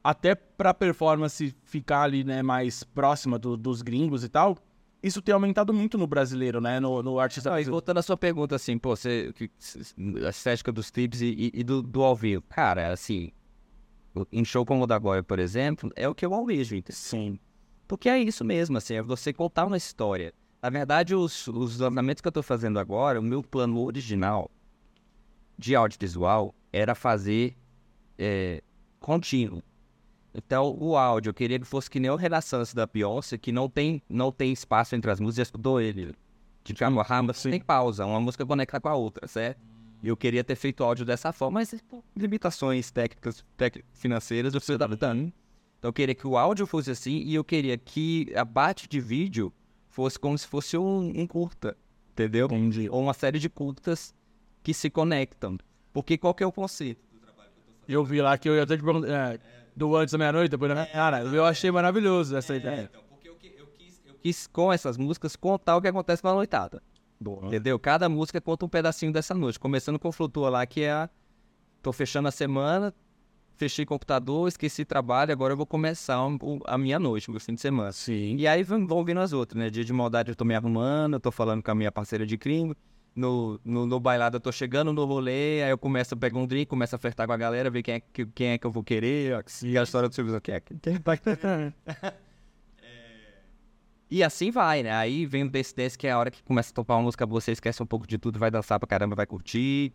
[SPEAKER 1] até pra performance ficar ali, né, mais próxima do- dos gringos e tal. Isso tem aumentado muito no brasileiro, né? No, no artista.
[SPEAKER 2] E voltando à sua pergunta, assim, pô, você, a estética dos clipes e, e- e do, do ao vivo. Cara, assim, em show como o da Goya, por exemplo, é o que eu almejo?
[SPEAKER 1] Sim.
[SPEAKER 2] Porque é isso mesmo, assim, é você contar uma história. Na verdade, os, os lançamentos que eu tô fazendo agora, o meu plano original de audiovisual era fazer é, contínuo. Então, o áudio, eu queria que fosse que nem o Renaissance da Beyoncé, que não tem, não tem espaço entre as músicas, já estudou ele. De cabo a rabo,
[SPEAKER 1] Sim.
[SPEAKER 2] tem pausa, uma música conecta com a outra, certo? Eu queria ter feito áudio dessa forma, mas por limitações técnicas, tec- financeiras, eu fui adaptando. Então eu queria que o áudio fosse assim e eu queria que a parte de vídeo fosse como se fosse um, um curta, entendeu?
[SPEAKER 1] Entendi.
[SPEAKER 2] Ou uma série de curtas que se conectam. Porque qual que é o conceito?
[SPEAKER 1] Eu vi lá que eu ia até te perguntar. é, do antes da meia-noite, depois da meia Cara, eu achei maravilhoso essa ideia.
[SPEAKER 2] Então, porque eu, quis, eu quis com essas músicas contar o que acontece na noitada.
[SPEAKER 1] Boa.
[SPEAKER 2] Entendeu? Cada música conta um pedacinho dessa noite. Começando com Flutua lá, que é a. Tô fechando a semana, fechei computador, esqueci trabalho, agora eu vou começar a minha noite, o meu fim de semana.
[SPEAKER 1] Sim.
[SPEAKER 2] E aí vão, vão vindo as outras, né? Dia de maldade eu tô me arrumando, eu tô falando com a minha parceira de crime. No, no, no bailado eu tô chegando no rolê, aí eu começo a pegar um drink, começo a flertar com a galera, ver quem é que, quem é que eu vou querer, ó, e a história do Silvio quem é que. E assim vai, né? Aí vem o desse desse que é a hora que começa a topar uma música você esquece um pouco de tudo, vai dançar pra caramba, vai curtir.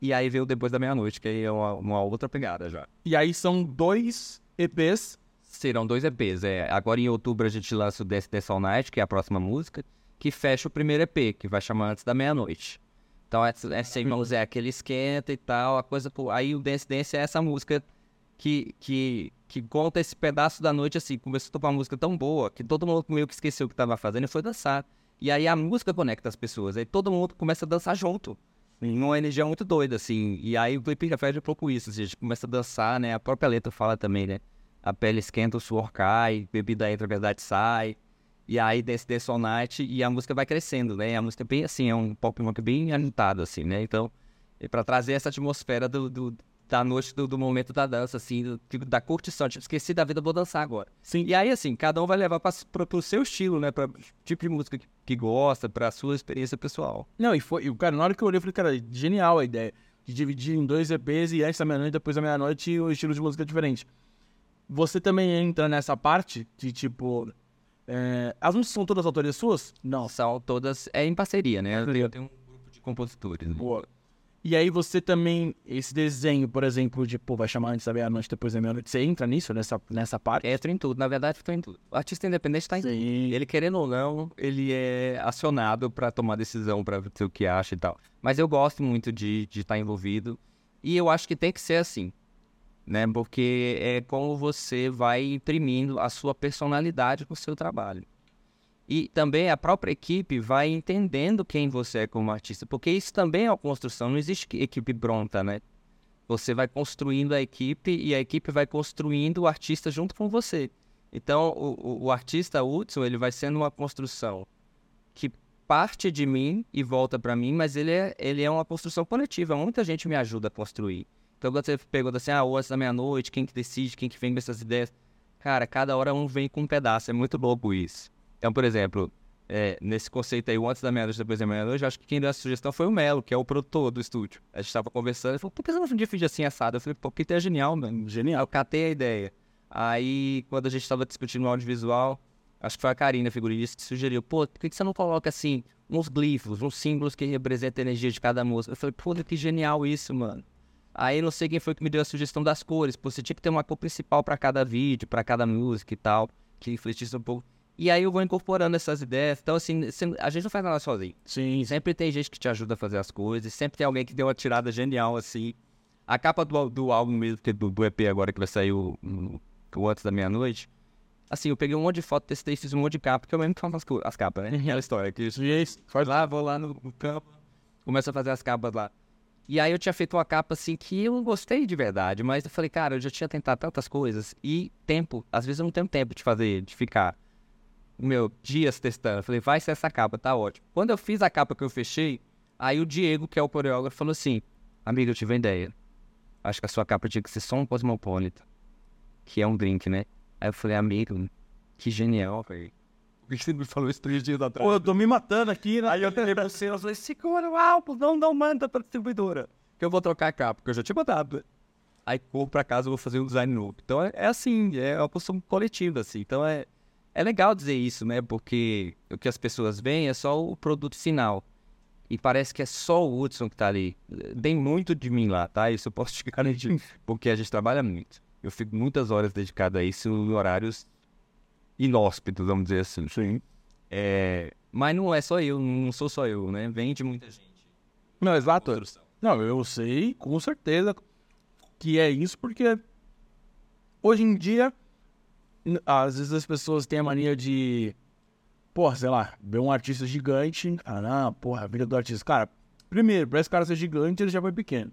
[SPEAKER 2] E aí vem o depois da meia-noite, que aí é uma, uma outra pegada já.
[SPEAKER 1] E aí são dois EPs.
[SPEAKER 2] Serão dois EPs. É, agora em outubro a gente lança o Dance Dance All Night, que é a próxima música, que fecha o primeiro EP, que vai chamar Antes da Meia-Noite. Então é, é sem mãos, é aquele esquenta e tal, a coisa. Aí o Dance Dance é essa música que, que, que conta esse pedaço da noite assim. Começou a tocar uma música tão boa que todo mundo meio que esqueceu o que tava fazendo e foi dançar. E aí a música conecta as pessoas, aí todo mundo começa a dançar junto. Numa energia muito doida, assim. E aí o clipe reflete um pouco isso. Assim, a gente começa a dançar, né? A própria letra fala também, né? A pele esquenta, o suor cai, bebida entra, a verdade sai. E aí desse Dance All Night e a música vai crescendo, né? A música é bem assim, é um pop rock bem agitado, assim, né? Então, pra trazer essa atmosfera do, do- da noite, do, do momento da dança, assim, do- tipo, da curtição. Tipo, esqueci da vida, vou dançar agora.
[SPEAKER 1] Sim.
[SPEAKER 2] E aí, assim, cada um vai levar pra, pra, pro seu estilo, né? Pra tipo de música que, que gosta, pra sua experiência pessoal.
[SPEAKER 1] Não, e foi. e, Cara, na hora que eu olhei, eu falei, cara, genial a ideia. De dividir em dois EPs e antes da meia-noite, depois da meia-noite, o estilo de música é diferente. Você também entra nessa parte de tipo. é, as músicas são todas autorias suas? Não.
[SPEAKER 2] São todas, é em parceria, né? Eu tenho um grupo de compositores. né?
[SPEAKER 1] Boa. E aí você também, esse desenho, por exemplo, de, pô, vai chamar antes da meia-noite, depois da meia-noite, você entra nisso, nessa, nessa parte?
[SPEAKER 2] Entro em tudo, na verdade, estou em tudo. O artista independente está em tudo.
[SPEAKER 1] Sim.
[SPEAKER 2] Ele querendo ou não, ele é acionado para tomar decisão, para dizer o que acha e tal. Mas eu gosto muito de estar envolvido e eu acho que tem que ser assim, né? Porque é como você vai imprimindo a sua personalidade com o seu trabalho. E também a própria equipe vai entendendo quem você é como artista, porque isso também é uma construção, não existe equipe pronta, né? Você vai construindo a equipe e a equipe vai construindo o artista junto com você. Então, o, o, o artista Hudson, ele vai sendo uma construção que parte de mim e volta para mim, mas ele é, ele é uma construção coletiva. Muita gente me ajuda a construir. Então, quando você pergunta assim, ah, antes da meia-noite, quem que decide, quem que vem com essas ideias? Cara, cada hora um vem com um pedaço. É muito louco isso. Então, por exemplo, é, nesse conceito aí, o antes da meia-noite, depois da meia-noite, eu acho que quem deu essa sugestão foi o Melo, que é o produtor do estúdio. A gente tava conversando, ele falou, por que você não fiz assim assado? Eu falei, pô, porque é genial, mano.
[SPEAKER 1] Genial.
[SPEAKER 2] Eu catei a ideia. Aí, quando a gente tava discutindo o audiovisual, acho que foi a Karina, a figurinista, que sugeriu, pô, por que você não coloca, assim, uns glifos, uns símbolos que representam a energia de cada música? Eu falei, pô, que genial isso, mano. Aí, não sei quem foi que me deu a sugestão das cores, pô, você tinha que ter uma cor principal pra cada vídeo, pra cada música e tal, que refletisse um pouco. E aí eu vou incorporando essas ideias. Então, assim, a gente não faz nada sozinho.
[SPEAKER 1] Sim,
[SPEAKER 2] Sempre tem gente que te ajuda a fazer as coisas, sempre tem alguém que deu uma tirada genial, assim. A capa do, do álbum mesmo, é do, do EP agora que vai sair o, o- Antes da Meia-Noite, assim, eu peguei um monte de foto, testei, fiz um monte de capa, porque eu mesmo faço as, as capas, né? Aquela história que
[SPEAKER 1] isso é isso.
[SPEAKER 2] faz lá, vou lá no, no campo, começo a fazer as capas lá. E aí eu tinha feito uma capa assim que eu gostei de verdade, mas eu falei, cara, eu já tinha tentado tantas coisas e tempo, às vezes eu não tenho tempo de fazer, de ficar, meu, dias testando. Eu falei, vai ser essa capa, tá ótimo. Quando eu fiz a capa que eu fechei, aí o Diego, que é o coreógrafo, falou assim, amigo, eu tive uma ideia. Acho que a sua capa tinha que ser só um cosmopolita, que é um drink, né? Aí eu falei, amigo, que genial, velho. Por que você me falou isso três dias atrás?
[SPEAKER 1] Pô, eu tô me matando aqui, né?
[SPEAKER 2] Aí eu falei pra você, eu falei, segura o álbum, não, não manda pra distribuidora. Que eu vou trocar a capa, porque eu já tinha mandado. Aí corro pra casa, eu vou fazer um design novo. Então é, é assim, é uma posição coletiva, assim. Então é, é legal dizer isso, né? Porque o que as pessoas veem é só o produto final. E parece que é só o Hudson que tá ali. Tem muito de mim lá, tá? Isso eu posso te garantir. porque a gente trabalha muito. Eu fico muitas horas dedicado a isso em horários inóspitos, vamos dizer assim.
[SPEAKER 1] Sim.
[SPEAKER 2] É, mas não é só eu, não sou só eu, né? Vem de muita gente.
[SPEAKER 1] Não, exato. Não, eu sei com certeza que é isso, porque hoje em dia, às vezes as pessoas têm a mania de, porra, sei lá, ver um artista gigante, ah, não, porra, a vida do artista. Cara, primeiro, pra esse cara ser gigante, ele já foi pequeno.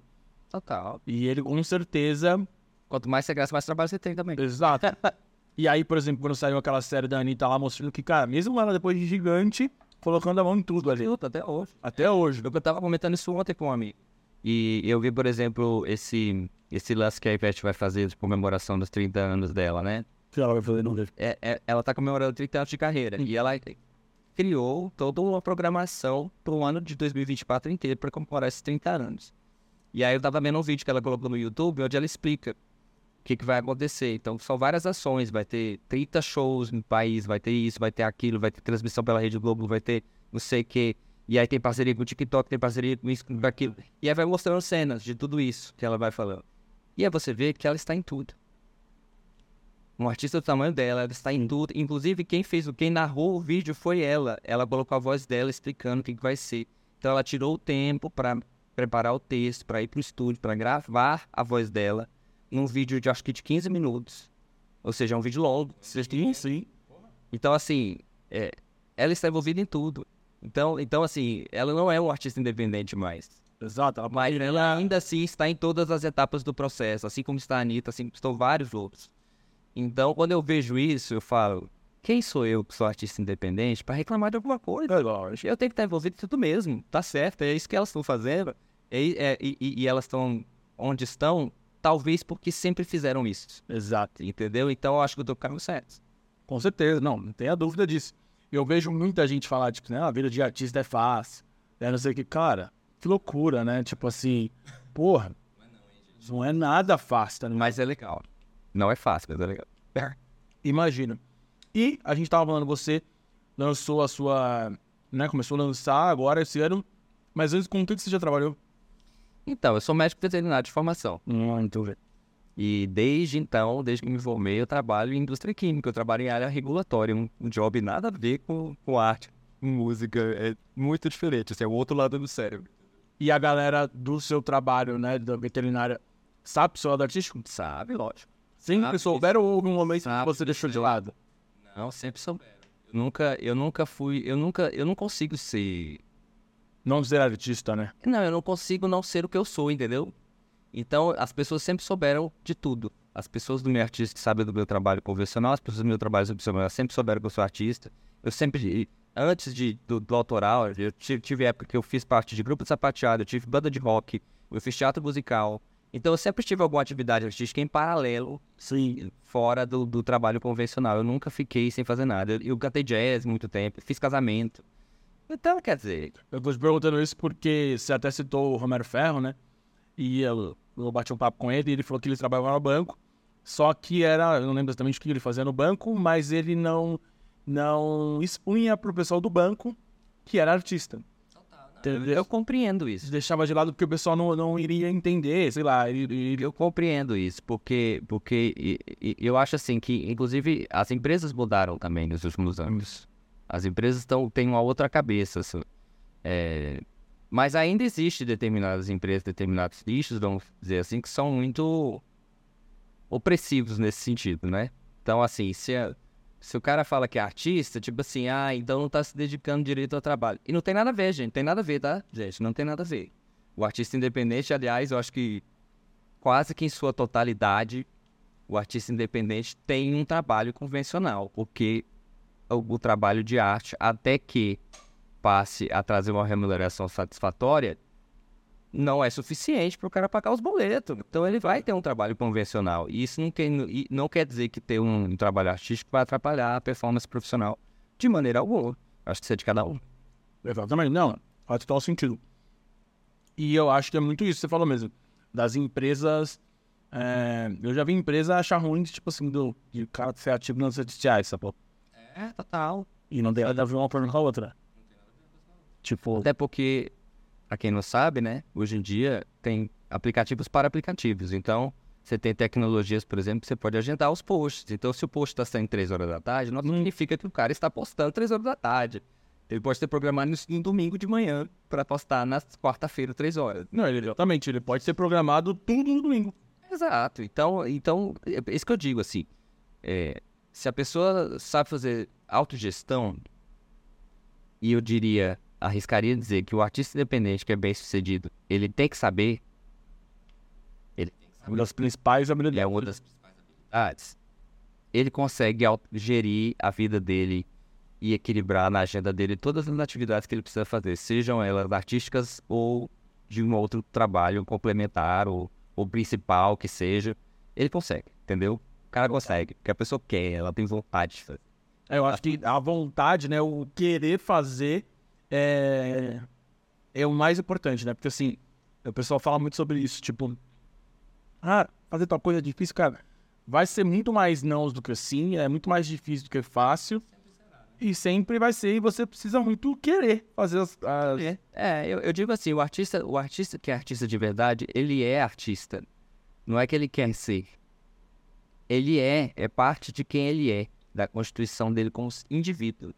[SPEAKER 2] Total.
[SPEAKER 1] E ele com certeza.
[SPEAKER 2] Quanto mais você gasta, mais trabalho você tem também.
[SPEAKER 1] Exato. e aí, por exemplo, quando saiu aquela série da Anitta lá mostrando que, cara, mesmo ela depois de gigante, colocando a mão em tudo ali.
[SPEAKER 2] Tudo, até hoje.
[SPEAKER 1] Até hoje.
[SPEAKER 2] Eu tava comentando isso ontem com um amigo. E eu vi, por exemplo, esse, esse lance que a Ivete vai fazer de comemoração dos 30 anos dela, né?
[SPEAKER 1] Que ela vai fazer no
[SPEAKER 2] É, é- ela tá comemorando 30 anos de carreira. E ela criou toda uma programação pro ano de 2024 inteiro para comemorar esses 30 anos. E aí eu tava vendo um vídeo que ela colocou no YouTube onde ela explica o que, que vai acontecer. Então são várias ações, vai ter 30 shows no país, vai ter isso, vai ter aquilo, vai ter transmissão pela Rede Globo, vai ter não sei o quê. E aí tem parceria com o TikTok, tem parceria com isso, com aquilo. E aí vai mostrando cenas de tudo isso que ela vai falando. E aí você vê que ela está em tudo. Um artista do tamanho dela, ela está em tudo. Inclusive, quem fez o quem narrou o vídeo foi ela. Ela colocou a voz dela explicando o que, que vai ser. Então ela tirou o tempo para preparar o texto, para ir pro estúdio, para gravar a voz dela num vídeo de acho que de 15 minutos. Ou seja, é um vídeo longo.
[SPEAKER 1] Sim, sim.
[SPEAKER 2] Então, assim, é, ela está envolvida em tudo. Então, então, assim, ela não é um artista independente mais.
[SPEAKER 1] Exato. Ela
[SPEAKER 2] Mas ela ainda assim está em todas as etapas do processo, assim como está a Anitta, assim como estão vários outros. Então, quando eu vejo isso, eu falo, quem sou eu que sou artista independente para reclamar de alguma coisa?
[SPEAKER 1] É lógico.
[SPEAKER 2] Eu tenho que estar envolvido em tudo mesmo, tá certo, é isso que elas estão fazendo. E, é, e- e- elas estão onde estão, talvez porque sempre fizeram isso,
[SPEAKER 1] Exato.
[SPEAKER 2] entendeu? Então eu acho que eu tô com o caminho certo.
[SPEAKER 1] Com certeza, não, não tenha dúvida disso. Eu vejo muita gente falar, tipo, né, a vida de artista é fácil, né, não sei o que. Cara, que loucura, né? Tipo assim, porra, não é nada fácil, tá?
[SPEAKER 2] Mas é legal. Não é fácil, mas é legal.
[SPEAKER 1] Imagina. E a gente tava falando, você lançou a sua, né, começou a lançar agora esse ano, mas antes, com o que você já trabalhou?
[SPEAKER 2] Então, eu sou médico veterinário de formação.
[SPEAKER 1] Muito, velho.
[SPEAKER 2] E desde então, desde que me formei, eu trabalho em indústria química, eu trabalho em área regulatória, um, job nada a ver com, com arte, com música, é muito diferente, assim, é o outro lado do cérebro.
[SPEAKER 1] E a galera do seu trabalho, né, da veterinária, sabe o seu lado artístico?
[SPEAKER 2] Sabe, lógico.
[SPEAKER 1] Sempre
[SPEAKER 2] Sabe
[SPEAKER 1] souberam ou algum momento que você deixou de lado?
[SPEAKER 2] Não, sempre souberam. Eu nunca, eu nunca fui, eu nunca, eu não consigo ser...
[SPEAKER 1] Não ser artista, né?
[SPEAKER 2] Não, eu não consigo não ser o que eu sou, entendeu? Então, as pessoas sempre souberam de tudo. As pessoas do meu artista sabem do meu trabalho convencional, as pessoas do meu trabalho profissional sempre souberam que eu sou artista. Eu sempre, antes de, do, do autoral, eu tive, tive época que eu fiz parte de grupo de sapateado, eu tive banda de rock, eu fiz teatro musical. Então, eu sempre tive alguma atividade artística em paralelo,
[SPEAKER 1] Sim.
[SPEAKER 2] fora do, do trabalho convencional. Eu nunca fiquei sem fazer nada. Eu, eu cantei jazz muito tempo, fiz casamento. Então, quer dizer,
[SPEAKER 1] Eu tô te perguntando isso porque você até citou o Romero Ferro, né? E eu, eu bati um papo com ele e ele falou que ele trabalhava no banco. Só que era, eu não lembro exatamente o que ele fazia no banco, mas ele não, não expunha pro pessoal do banco que era artista. Entendeu?
[SPEAKER 2] eu compreendo isso.
[SPEAKER 1] Deixava de lado porque o pessoal não, não iria entender, sei lá.
[SPEAKER 2] Eu compreendo isso, porque, porque e- e- eu acho assim que, inclusive, as empresas mudaram também nos últimos anos. As empresas tão, têm uma outra cabeça. assim. É, mas ainda existe determinadas empresas, determinados nichos, vamos dizer assim, que são muito opressivos nesse sentido, né? Então, assim, se, a- se o cara fala que é artista, tipo assim, ah, então não tá se dedicando direito ao trabalho. E não tem nada a ver, gente. Tem nada a ver, tá? Gente, não tem nada a ver. O artista independente, aliás, eu acho que quase que em sua totalidade, o artista independente tem um trabalho convencional, porque o, o trabalho de arte, até que passe a trazer uma remuneração satisfatória, não é suficiente para o cara pagar os boletos. Então ele vai ter um trabalho convencional. E isso não, tem, não quer dizer que ter um, trabalho artístico vai atrapalhar a performance profissional de maneira alguma. Acho que isso é de cada um.
[SPEAKER 1] Exatamente, não, faz total sentido. E eu acho que é muito isso que você falou mesmo. Das empresas. é, eu já vi empresa achar ruim, tipo assim, do de cara ser ativo nas redes sociais, sabe?
[SPEAKER 2] É, total.
[SPEAKER 1] E não tem nada a ver uma com a outra. Tipo,
[SPEAKER 2] Até porque, pra quem não sabe, né? Hoje em dia tem aplicativos para aplicativos. Então, você tem tecnologias, por exemplo, que você pode agendar os posts. Então, se o post está saindo 3 horas da tarde, não significa que o cara está postando 3 horas da tarde. Ele pode ter programado no, no domingo de manhã para postar na quarta-feira, 3 horas.
[SPEAKER 1] não, ele, exatamente, ele pode ser programado tudo no domingo.
[SPEAKER 2] Exato. Então, então é isso que eu digo, assim. é, se a pessoa sabe fazer autogestão, e eu diria, arriscaria dizer que o artista independente que é bem sucedido, ele tem que saber. Ele tem que
[SPEAKER 1] Uma
[SPEAKER 2] saber.
[SPEAKER 1] das principais
[SPEAKER 2] É
[SPEAKER 1] habilidades.
[SPEAKER 2] uma das principais habilidades. Ele consegue gerir a vida dele e equilibrar na agenda dele todas as atividades que ele precisa fazer, sejam elas artísticas ou de um outro trabalho complementar ou, ou principal que seja, ele consegue, entendeu? O cara consegue, porque a pessoa quer, ela tem vontade de fazer.
[SPEAKER 1] É, eu acho que a vontade, né, o querer fazer é, é o mais importante, né? Porque assim, o pessoal fala muito sobre isso, tipo, ah, fazer tal coisa é difícil, cara. Vai ser muito mais não do que sim, é muito mais difícil do que fácil. E sempre vai ser, e você precisa muito querer fazer as. as...
[SPEAKER 2] É, é eu, eu, digo assim, o artista, o artista que é artista de verdade, ele é artista. Não é que ele quer ser. Ele é, é parte de quem ele é, da constituição dele como indivíduo.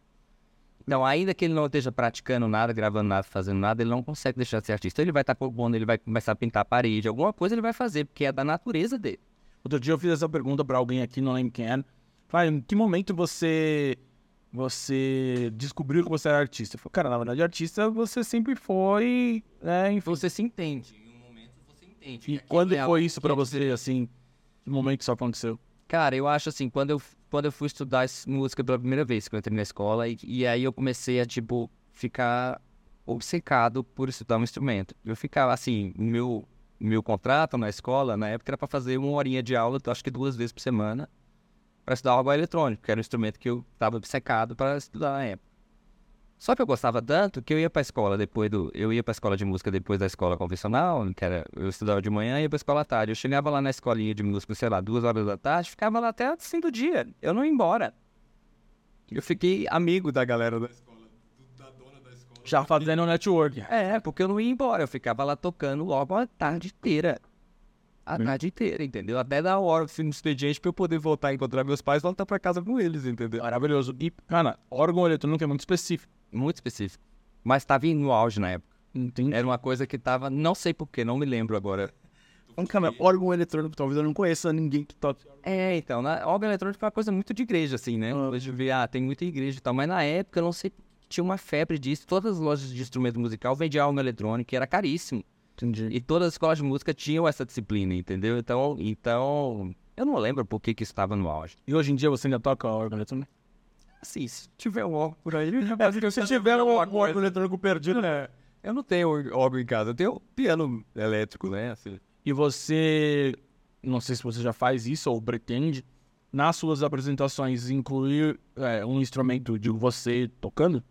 [SPEAKER 2] Então, ainda que ele não esteja praticando nada, gravando nada, fazendo nada, ele não consegue deixar de ser artista. Ele vai estar compondo, ele vai começar a pintar a parede, alguma coisa ele vai fazer, porque é da natureza dele.
[SPEAKER 1] Outro dia eu fiz essa pergunta para alguém aqui, não lembro quem era. Falei, em que momento você você descobriu que você era artista? Eu falei, cara, na verdade, artista você sempre foi, né?
[SPEAKER 2] Enfim. Você se entende. Em um momento você entende.
[SPEAKER 1] E quando é foi isso para você, assim? Que momento isso aconteceu?
[SPEAKER 2] Cara, eu acho assim, quando eu, quando eu fui estudar música pela primeira vez, que eu entrei na escola, e, e aí eu comecei a, tipo, ficar obcecado por estudar um instrumento. Eu ficava, assim, meu, meu contrato na escola, na época, era para fazer uma horinha de aula, acho que duas vezes por semana, para estudar algo eletrônico, que era um instrumento que eu estava obcecado para estudar na época. Só que eu gostava tanto que eu ia para a escola depois do. Eu ia para a escola de música depois da escola convencional, que era. Eu estudava de manhã e ia para a escola à tarde. Eu chegava lá na escolinha de música, sei lá, duas horas da tarde, ficava lá até assim do dia. Eu não ia embora. Eu fiquei amigo da galera da escola,
[SPEAKER 1] da dona da escola. Já fazendo network.
[SPEAKER 2] É, porque eu não ia embora. Eu ficava lá tocando logo a tarde inteira. A hum. tarde inteira, entendeu? Até da hora, no expediente, pra eu poder voltar a encontrar meus pais e voltar pra casa com eles, entendeu?
[SPEAKER 1] Maravilhoso. E, cara, órgão eletrônico é muito específico
[SPEAKER 2] muito específico. Mas estava no auge na época. Entendi. Era uma coisa que estava, não sei porquê, não me lembro agora.
[SPEAKER 1] Um cara, órgão eletrônico, talvez eu não conheça ninguém que toque.
[SPEAKER 2] É, então, na, órgão eletrônico é uma coisa muito de igreja, assim, né? Ah. Hoje eu vi, ah, tem muita igreja e tal, mas na época eu não sei, tinha uma febre disso. Todas as lojas de instrumento musical vendiam órgão eletrônico, e era caríssimo.
[SPEAKER 1] Entendi.
[SPEAKER 2] E todas as escolas de música tinham essa disciplina, entendeu? Então, então eu não lembro por que que isso estava no auge.
[SPEAKER 1] E hoje em dia você ainda toca órgão eletrônico?
[SPEAKER 2] Assim, se tiver um órgão por aí,
[SPEAKER 1] é, se tiver um órgão eletrônico perdido, né?
[SPEAKER 2] Eu não tenho órgão em casa, eu tenho piano elétrico, né? Assim.
[SPEAKER 1] E você, não sei se você já faz isso ou pretende, nas suas apresentações, incluir é, um instrumento de você tocando?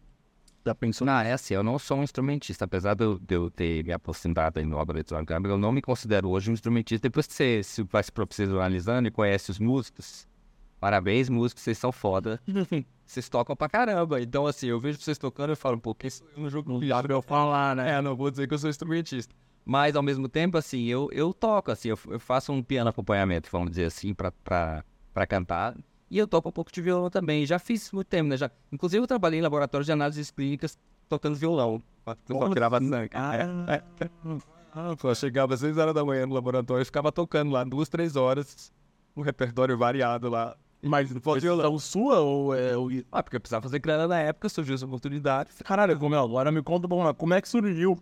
[SPEAKER 2] Já pensou? Não, é assim, eu não sou um instrumentista, apesar de eu, de eu ter me aposentado no órgão eletrônico, eu não me considero hoje um instrumentista. Depois que você se vai se profissionalizando e conhece os músicos, Parabéns, músicos, vocês são foda. vocês tocam pra caramba. Então, assim, eu vejo vocês tocando e falo, pô, quem sou eu no jogo
[SPEAKER 1] não pra eu falar, né?
[SPEAKER 2] É, não vou dizer que eu sou instrumentista. Mas, ao mesmo tempo, assim, eu, eu toco, assim, eu, eu faço um piano acompanhamento, vamos dizer assim, pra, pra, pra cantar. E eu toco um pouco de violão também. Já fiz muito tempo, né? Já, inclusive, eu trabalhei em laboratório de análises clínicas tocando violão. Só tirava sangue. Ah, é, é. Ah, chegava às 6 horas da manhã no laboratório e ficava tocando lá duas, três horas. Um repertório variado lá.
[SPEAKER 1] Mas posição sua ou é o.
[SPEAKER 2] Ah, porque eu precisava fazer grana na época, surgiu essa oportunidade.
[SPEAKER 1] Caralho, como é? Agora me conta bom, como é que surgiu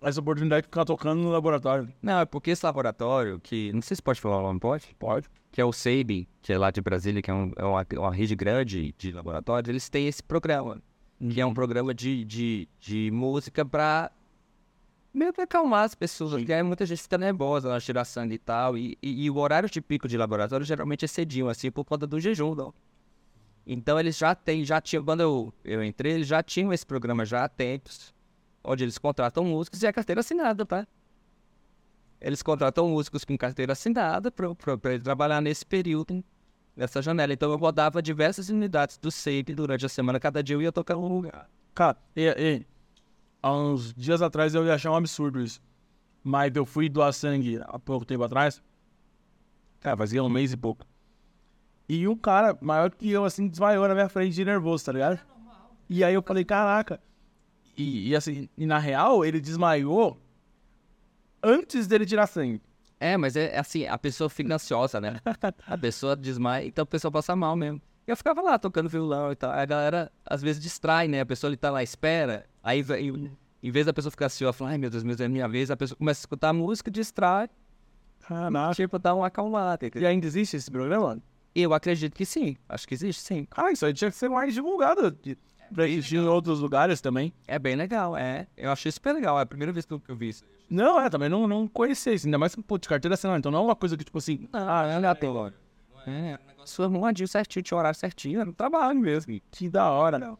[SPEAKER 1] essa oportunidade de ficar tocando no laboratório?
[SPEAKER 2] Não, é porque esse laboratório, que. Não sei se pode falar o nome, pode?
[SPEAKER 1] Pode.
[SPEAKER 2] Que é o SEIB, que é lá de Brasília, que é, um, é uma, uma, rede grande de laboratórios, eles têm esse programa. Que é um uhum. programa de, de, de música pra meio pra acalmar as pessoas, porque aí muita gente fica nervosa na sangue e tal. E, e, e, o horário de pico de laboratório geralmente é cedinho, assim, por conta do jejum, não. Então eles já têm, já tinham, quando eu, eu entrei, eles já tinham esse programa já há tempos, onde eles contratam músicos e é carteira assinada, tá? Eles contratam músicos com carteira assinada ele trabalhar nesse período, nessa janela. Então eu rodava diversas unidades do SEIP durante a semana, cada dia eu ia tocar um lugar.
[SPEAKER 1] Cara, e, e há uns dias atrás eu ia achar um absurdo isso. Mas eu fui doar sangue há pouco tempo atrás. Cara, fazia um mês e pouco. E um cara maior que eu, assim, desmaiou na minha frente de nervoso, tá ligado? E aí eu falei, caraca. E, e assim, e na real, ele desmaiou antes dele tirar sangue.
[SPEAKER 2] É, mas é, é assim, a pessoa fica ansiosa, né? a pessoa desmaia, então a pessoa passa mal mesmo. Eu ficava lá tocando violão e tal. A galera às vezes distrai, né? A pessoa ali tá lá espera. Aí, em, vez da pessoa ficar assim, ó, falar, ai meu Deus, meu Deus, é minha vez, a pessoa começa a escutar a música, distrai. Caraca. Tipo, dá uma acalmada.
[SPEAKER 1] E ainda existe esse programa?
[SPEAKER 2] Eu acredito que sim. Acho que existe, sim.
[SPEAKER 1] Ah, isso aí tinha que ser mais divulgado. Pra existir em outros lugares também.
[SPEAKER 2] É bem legal, é. Eu achei super legal. É a primeira vez que eu, vi isso.
[SPEAKER 1] Não, é, também não, não conhecia isso. Ainda mais, pô, de carteira assinada. Então não é uma coisa que, tipo assim,
[SPEAKER 2] Ah, é aleatório. É, um negócio arrumadinho certinho, tinha horário certinho, era um trabalho mesmo.
[SPEAKER 1] que da hora.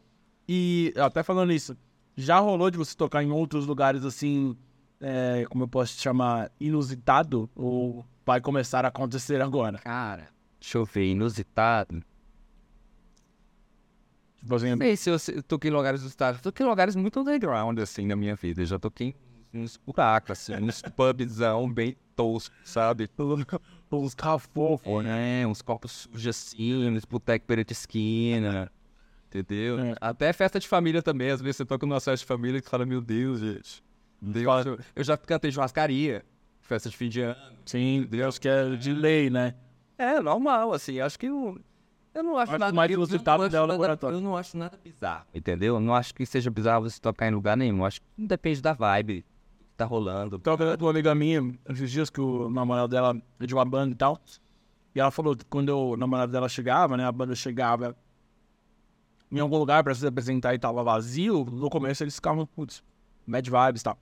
[SPEAKER 1] E até falando isso, já rolou de você tocar em outros lugares assim, é, como eu posso chamar, inusitado? Ou vai começar a acontecer agora?
[SPEAKER 2] Cara, deixa eu ver, inusitado.
[SPEAKER 1] Tipo assim,
[SPEAKER 2] sei se eu, eu toquei em lugares inusitados. Toquei em lugares muito underground, assim, na minha vida. Eu já toquei em uns buracos, assim, uns pubzão bem tosco, sabe?
[SPEAKER 1] uns carros fofos, né?
[SPEAKER 2] É, uns copos sujos assim, uns botecos perto de esquina. Entendeu?
[SPEAKER 1] É.
[SPEAKER 2] Até festa de família também. Às vezes você toca numa festa de família e fala, meu Deus, gente. Deus, eu, eu já cantei churrascaria, festa de fim de ano.
[SPEAKER 1] Sim, Deus que é de lei, né?
[SPEAKER 2] É, normal, assim. Acho que eu, eu não acho
[SPEAKER 1] Acho
[SPEAKER 2] nada...
[SPEAKER 1] mais
[SPEAKER 2] eu,
[SPEAKER 1] inusitado
[SPEAKER 2] não acho
[SPEAKER 1] é o
[SPEAKER 2] nada- eu não acho nada bizarro, entendeu? Eu não acho que seja bizarro você tocar em lugar nenhum. Acho que depende da vibe que tá rolando.
[SPEAKER 1] Então, uma amiga minha, esses dias que o namorado dela é de uma banda e tal, e ela falou que quando o namorado dela chegava, né, a banda chegava em algum lugar pra se apresentar e tava vazio, no começo eles ficavam, putz, bad vibes e tal.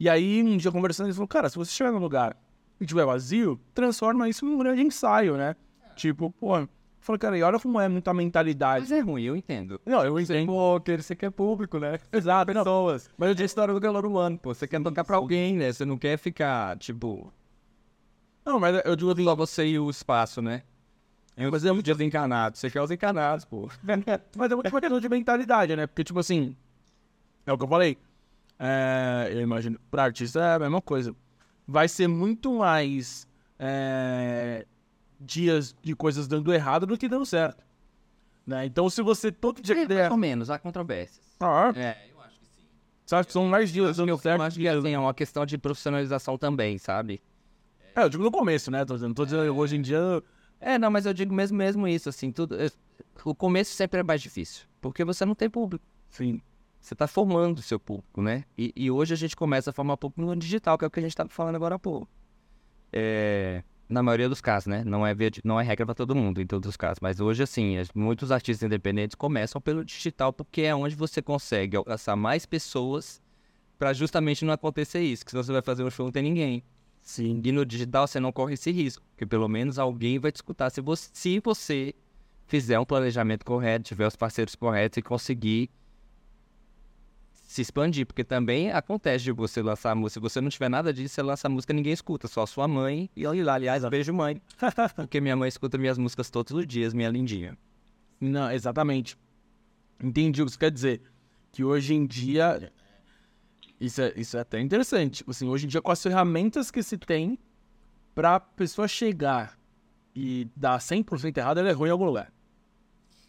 [SPEAKER 1] E aí, um dia conversando, eles falaram, cara, se você chegar num lugar e tiver vazio, transforma isso num grande ensaio, né? Tipo, pô, falei, cara, e olha como é muita mentalidade.
[SPEAKER 2] Mas é ruim, eu entendo.
[SPEAKER 1] Não, eu entendo.
[SPEAKER 2] Pô, querer você quer público, né?
[SPEAKER 1] Exato, não.
[SPEAKER 2] Pessoas. Mas eu disse história do calor humano, pô. Você quer tocar pra alguém, né? Você não quer ficar, tipo,
[SPEAKER 1] Não, mas eu digo assim,
[SPEAKER 2] só você e o espaço, né? Mas é muito desencanado. Você quer os encanados, pô.
[SPEAKER 1] Mas é muito uma questão de mentalidade, né? Porque, tipo assim, é o que eu falei. É, eu imagino, pra artista é a mesma coisa. Vai ser muito mais é, dias de coisas dando errado do que dando certo. Né? Então, se você todo dia der.
[SPEAKER 2] mais ou menos, há controvérsias.
[SPEAKER 1] Ah,
[SPEAKER 2] É, eu acho que sim.
[SPEAKER 1] sabe que são mais dias dando
[SPEAKER 2] Eu
[SPEAKER 1] certo.
[SPEAKER 2] acho que assim, é uma questão de profissionalização também, sabe?
[SPEAKER 1] É, eu digo no começo, né? Tô dizendo, tô dizendo hoje em dia.
[SPEAKER 2] É, não, mas eu digo mesmo, mesmo isso, assim, tudo. é- O começo sempre é mais difícil. Porque você não tem público.
[SPEAKER 1] Sim.
[SPEAKER 2] Você tá formando o seu público, né? E, e hoje a gente começa a formar público no digital, que é o que a gente tava falando agora há pouco. É, na maioria dos casos, né? Não é, não é regra para todo mundo, em todos os casos. Mas hoje, assim, as- muitos artistas independentes começam pelo digital, porque é onde você consegue alcançar mais pessoas para justamente não acontecer isso. Que senão você vai fazer um show e não tem ninguém.
[SPEAKER 1] Sim.
[SPEAKER 2] E no digital você não corre esse risco, porque pelo menos alguém vai te escutar se você, se você fizer um planejamento correto, tiver os parceiros corretos e conseguir se expandir, porque também acontece de você lançar a música, se você não tiver nada disso, você lança a música ninguém escuta, só sua mãe e lá, aliás, beijo mãe, porque minha mãe escuta minhas músicas todos os dias, minha lindinha.
[SPEAKER 1] Não, exatamente. Entendi o que você quer dizer. Que hoje em dia. Isso é, isso é até interessante. Tipo assim, hoje em dia, com as ferramentas que se tem pra pessoa chegar e dar 100% errado, ela errou em algum lugar.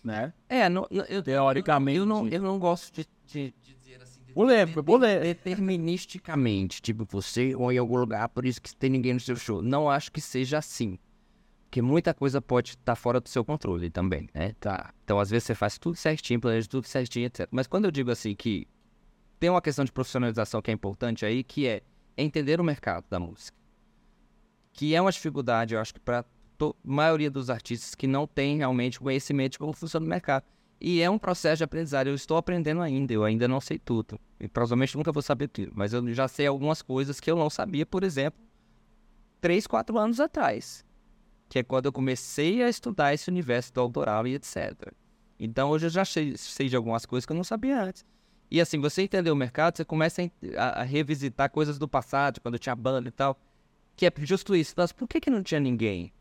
[SPEAKER 1] Né?
[SPEAKER 2] É, não, eu,
[SPEAKER 1] Teoricamente.
[SPEAKER 2] eu não, eu não gosto de, de- de dizer assim... de-
[SPEAKER 1] Polêmico, polêmico.
[SPEAKER 2] deterministicamente, tipo, você ou em algum lugar, por isso que tem ninguém no seu show. Não acho que seja assim. Porque muita coisa pode estar fora do seu controle também, né? Tá. Então, às vezes, você faz tudo certinho, planeja tudo certinho, etc. Mas quando eu digo assim que tem uma questão de profissionalização que é importante aí, que é entender o mercado da música. Que é uma dificuldade, eu acho que para a maioria dos artistas que não tem realmente conhecimento de como funciona o mercado. E é um processo de aprendizagem. Eu estou aprendendo ainda, eu ainda não sei tudo. E provavelmente nunca vou saber tudo. Mas eu já sei algumas coisas que eu não sabia, por exemplo, três, quatro anos atrás. Que é quando eu comecei a estudar esse universo do autoral e etc. Então hoje eu já sei, sei de algumas coisas que eu não sabia antes. E assim, você entender o mercado, você começa a a, revisitar coisas do passado, quando tinha banda e tal. Que é justo isso. Mas por que, que não tinha ninguém?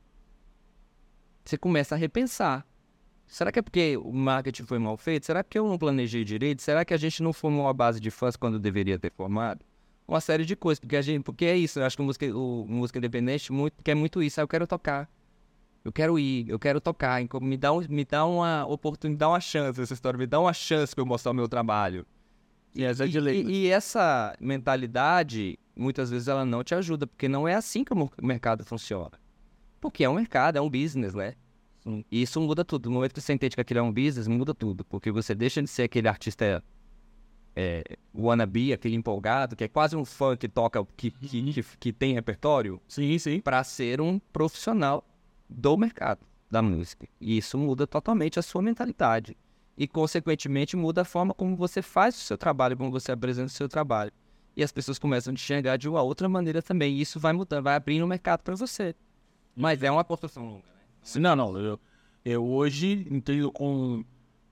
[SPEAKER 2] Você começa a repensar. Será que é porque o marketing foi mal feito? Será que eu não planejei direito? Será que a gente não formou a base de fãs quando deveria ter formado? Uma série de coisas, porque a gente, porque é isso, eu acho que o música, o música independente muito, quer muito isso, ah, eu quero tocar. Eu quero ir, eu quero tocar, me dá, um, me dá uma oportunidade, uma chance essa história, me dá uma chance para eu mostrar o meu trabalho.
[SPEAKER 1] E
[SPEAKER 2] E, e- e essa mentalidade, muitas vezes ela não te ajuda, porque não é assim que o mercado funciona. Porque é um mercado, é um business, né? E isso muda tudo. No momento que você entende que aquilo é um business, muda tudo. Porque você deixa de ser aquele artista é, wannabe, aquele empolgado, que é quase um fã que toca, que, que, que, que tem repertório,
[SPEAKER 1] Sim, sim.
[SPEAKER 2] para ser um profissional do mercado, da música. E isso muda totalmente a sua mentalidade. E, consequentemente, muda a forma como você faz o seu trabalho, como você apresenta o seu trabalho. E as pessoas começam a te enxergar de uma outra maneira também. E isso vai mudando, vai abrindo o mercado para você. Mas é uma construção longa, né?
[SPEAKER 1] Não, não. Eu, eu hoje entendo com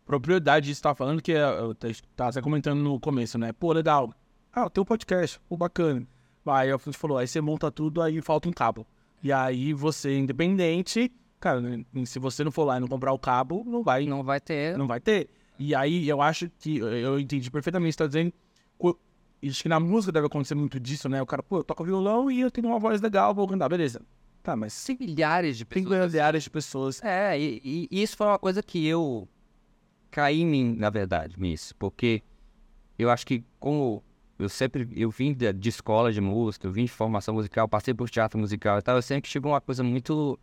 [SPEAKER 1] propriedade que você tá falando, que é, eu te- tava até comentando no começo, né? Pô, legal. Ah, tem um podcast, pô, bacana. Aí a gente falou, aí você monta tudo, aí falta um cabo. E aí você, independente, cara, né, se você não for lá e não comprar o cabo, não vai, não,
[SPEAKER 2] vai ter.
[SPEAKER 1] não vai ter. E aí eu acho que, eu entendi perfeitamente o que você tá dizendo. Acho que na música deve acontecer muito disso, né? O cara, pô, eu toco violão e eu tenho uma voz legal, vou cantar, beleza. Tá, mas
[SPEAKER 2] Tem milhares de
[SPEAKER 1] tem
[SPEAKER 2] pessoas.
[SPEAKER 1] milhares de pessoas.
[SPEAKER 2] É, e, e- e isso foi uma coisa que eu caí em mim, na verdade, nisso. Porque eu acho que como eu sempre, eu vim de, de escola de música, eu vim de formação musical, passei por teatro musical e tal, eu sempre tive uma coisa muito,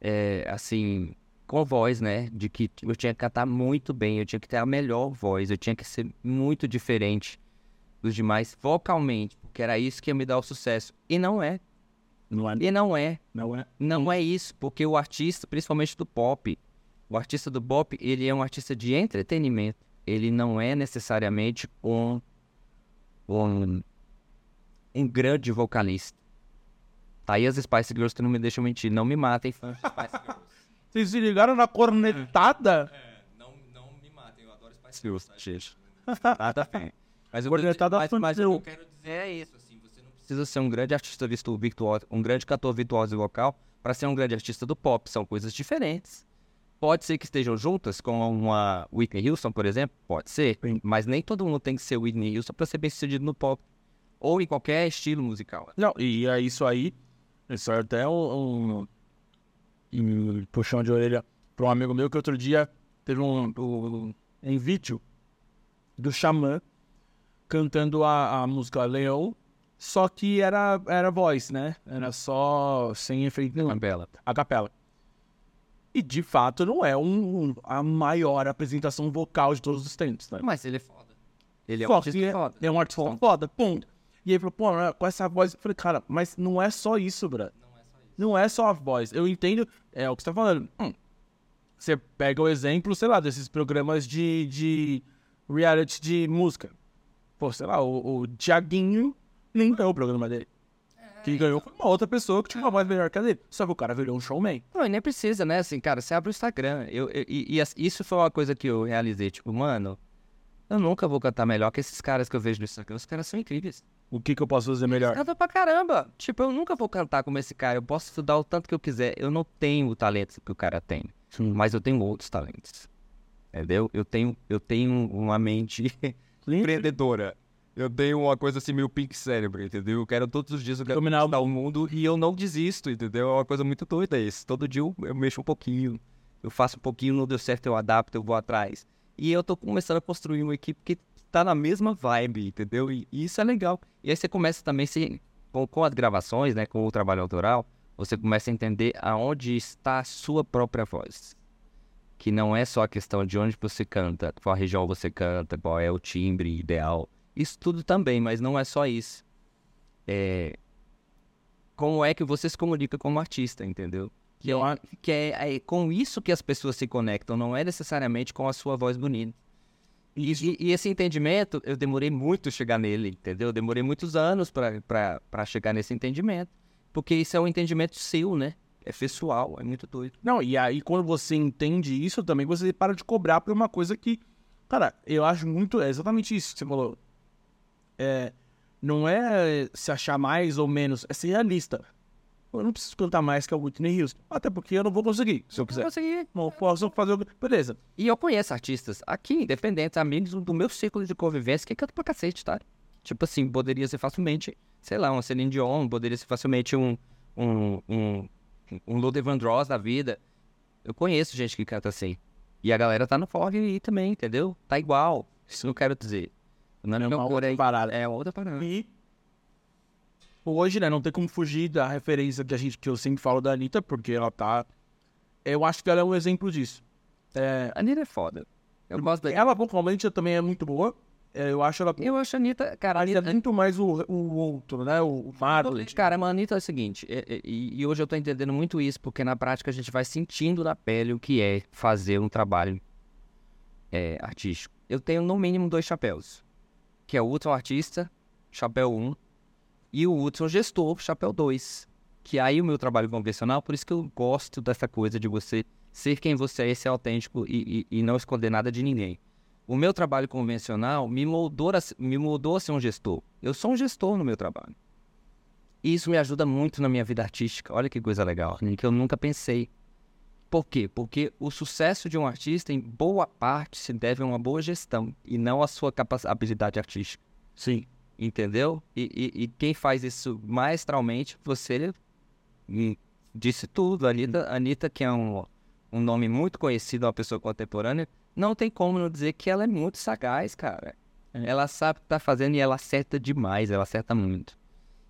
[SPEAKER 2] é, assim, com voz, né? De que eu tinha que cantar muito bem, eu tinha que ter a melhor voz, eu tinha que ser muito diferente dos demais vocalmente, porque era isso que ia me dar o sucesso. E não é,
[SPEAKER 1] Não é,
[SPEAKER 2] e não é.
[SPEAKER 1] não é.
[SPEAKER 2] Não é isso, porque o artista, principalmente do pop, o artista do pop, ele é um artista de entretenimento. Ele não é necessariamente um, um, um grande vocalista. Tá aí as Spice Girls que não me deixam mentir. Não me matem, fãs de Spice Girls.
[SPEAKER 1] Vocês se ligaram na cornetada?
[SPEAKER 2] não, não me matem, eu adoro Spice Girls, gente. Nada a ver. Mas o que eu-
[SPEAKER 1] Cornetada
[SPEAKER 2] mas, mas o que eu quero dizer é isso, assim, você não precisa ser um grande artista visto- virtuoso, um grande cantor virtuoso e vocal para ser um grande artista do pop, são coisas diferentes. Pode ser que estejam juntas com uma Whitney Houston, por exemplo, pode ser,
[SPEAKER 1] Sim.
[SPEAKER 2] mas nem todo mundo tem que ser Whitney Houston para ser bem sucedido no pop ou em qualquer estilo musical.
[SPEAKER 1] Não, e é isso aí. Isso é até um, um, um puxão de orelha para um amigo meu que outro dia teve um, um, em vídeo do Xamã cantando a, a música Leão, só que era, era voz, né? Era só sem efeito nenhum.
[SPEAKER 2] Uma bela.
[SPEAKER 1] a capela. E de fato não é um, um- a maior apresentação vocal de todos os tempos, né?
[SPEAKER 2] Mas ele é foda. Ele é um
[SPEAKER 1] Só
[SPEAKER 2] artista
[SPEAKER 1] é,
[SPEAKER 2] foda.
[SPEAKER 1] é um artista foda, ponto. E aí falou, pô, né, com essa voz, eu falei, cara, mas não é só isso, bro. Não é só a voz. Eu entendo, é o que você tá falando. Hum, você pega o exemplo, sei lá, desses programas de, de reality de música. Pô, sei lá, o, o Tiaguinho nem ganhou o programa dele. Quem ganhou foi uma outra pessoa que tinha uma voz melhor que a dele. Só que o cara virou um showman.
[SPEAKER 2] Não, e nem precisa, né? Assim, cara, você abre o Instagram. Eu, eu- e, e isso foi uma coisa que eu realizei. Tipo, mano, eu nunca vou cantar melhor que esses caras que eu vejo no Instagram. Os caras são incríveis.
[SPEAKER 1] O que, que eu posso fazer melhor?
[SPEAKER 2] Canta pra caramba. Tipo, eu nunca vou cantar como esse cara. Eu posso estudar o tanto que eu quiser. Eu não tenho o talento que o cara tem. Mas eu tenho outros talentos. Entendeu? Eu tenho, eu tenho uma mente empreendedora. Eu tenho uma coisa assim, meio pink cérebro, entendeu? Eu quero todos os dias eu quero
[SPEAKER 1] Dominar o-
[SPEAKER 2] mundo e eu não desisto, entendeu? É uma coisa muito doida isso. Todo dia eu, eu mexo um pouquinho. Eu faço um pouquinho, não deu certo, eu adapto, eu vou atrás. E eu tô começando a construir uma equipe que tá na mesma vibe, entendeu? E, e isso é legal. E aí você começa também, se, com, com as gravações, né, com o trabalho autoral, você começa a entender aonde está a sua própria voz. Que não é só a questão de onde você canta, qual região você canta, qual é o timbre ideal. Isso tudo também, mas não é só isso. É... Como é que você se comunica como artista, entendeu? Que,
[SPEAKER 1] Eu
[SPEAKER 2] é, que é, é com isso que as pessoas se conectam, não é necessariamente com a sua voz bonita. E, e- e esse entendimento, eu demorei muito chegar nele, entendeu? Eu demorei muitos anos para chegar nesse entendimento. Porque isso é um entendimento seu, né? É pessoal, é muito doido.
[SPEAKER 1] Não, e aí quando você entende isso também, você para de cobrar por uma coisa que, cara, eu acho muito, é exatamente isso que você falou. É, não é se achar mais ou menos, é ser realista. Eu não preciso cantar mais que a Whitney Houston, até porque eu não vou conseguir, se eu quiser.
[SPEAKER 2] Eu consegui.
[SPEAKER 1] Não posso fazer. Beleza.
[SPEAKER 2] E eu conheço artistas aqui, independentes, amigos do meu círculo de convivência, que cantam pra cacete, tá? Tipo assim, poderia ser facilmente, sei lá, um Celine Dion, poderia ser facilmente um, um, um, um Luther Vandross da vida. Eu conheço gente que canta assim. E a galera tá no forró aí também, entendeu? Tá igual. Isso eu quero dizer. Não
[SPEAKER 1] É
[SPEAKER 2] meu
[SPEAKER 1] uma
[SPEAKER 2] cor
[SPEAKER 1] outra parada.
[SPEAKER 2] É outra parada.
[SPEAKER 1] E hoje, né, não tem como fugir da referência que a gente que eu sempre falo da Anitta, porque ela tá. Eu acho que ela é um exemplo disso. É,
[SPEAKER 2] A Nira é foda. Eu gosto da
[SPEAKER 1] ela vocalmente também é muito boa. é, eu acho ela.
[SPEAKER 2] Eu acho a Anitta, cara, a
[SPEAKER 1] Mas é
[SPEAKER 2] Anitta,
[SPEAKER 1] muito mais o, o outro, né? O Marley.
[SPEAKER 2] Cara, mas a Anitta é o seguinte, é- é- e, e hoje eu tô entendendo muito isso, porque na prática a gente vai sentindo na pele o que é fazer um trabalho é, artístico. Eu tenho no mínimo dois chapéus, que é o Hudson Artista, chapéu 1, e o Hudson Gestor, chapéu 2. Que aí o meu trabalho convencional, por isso que eu gosto dessa coisa de você ser quem você é, ser autêntico e, e- e não esconder nada de ninguém. O meu trabalho convencional me moldou, a, me moldou a ser um gestor. Eu sou um gestor no meu trabalho. E isso me ajuda muito na minha vida artística. Olha que coisa legal, que eu nunca pensei. Por quê? Porque o sucesso de um artista, em boa parte, se deve a uma boa gestão e não à sua capac- habilidade artística.
[SPEAKER 1] Sim.
[SPEAKER 2] Entendeu? E, e- e quem faz isso maestralmente, você hum, disse tudo. A Anitta, Anitta, que é um, um nome muito conhecido, uma pessoa contemporânea, não tem como não dizer que ela é muito sagaz, cara. Ela sabe o que tá fazendo e ela acerta demais, ela acerta muito.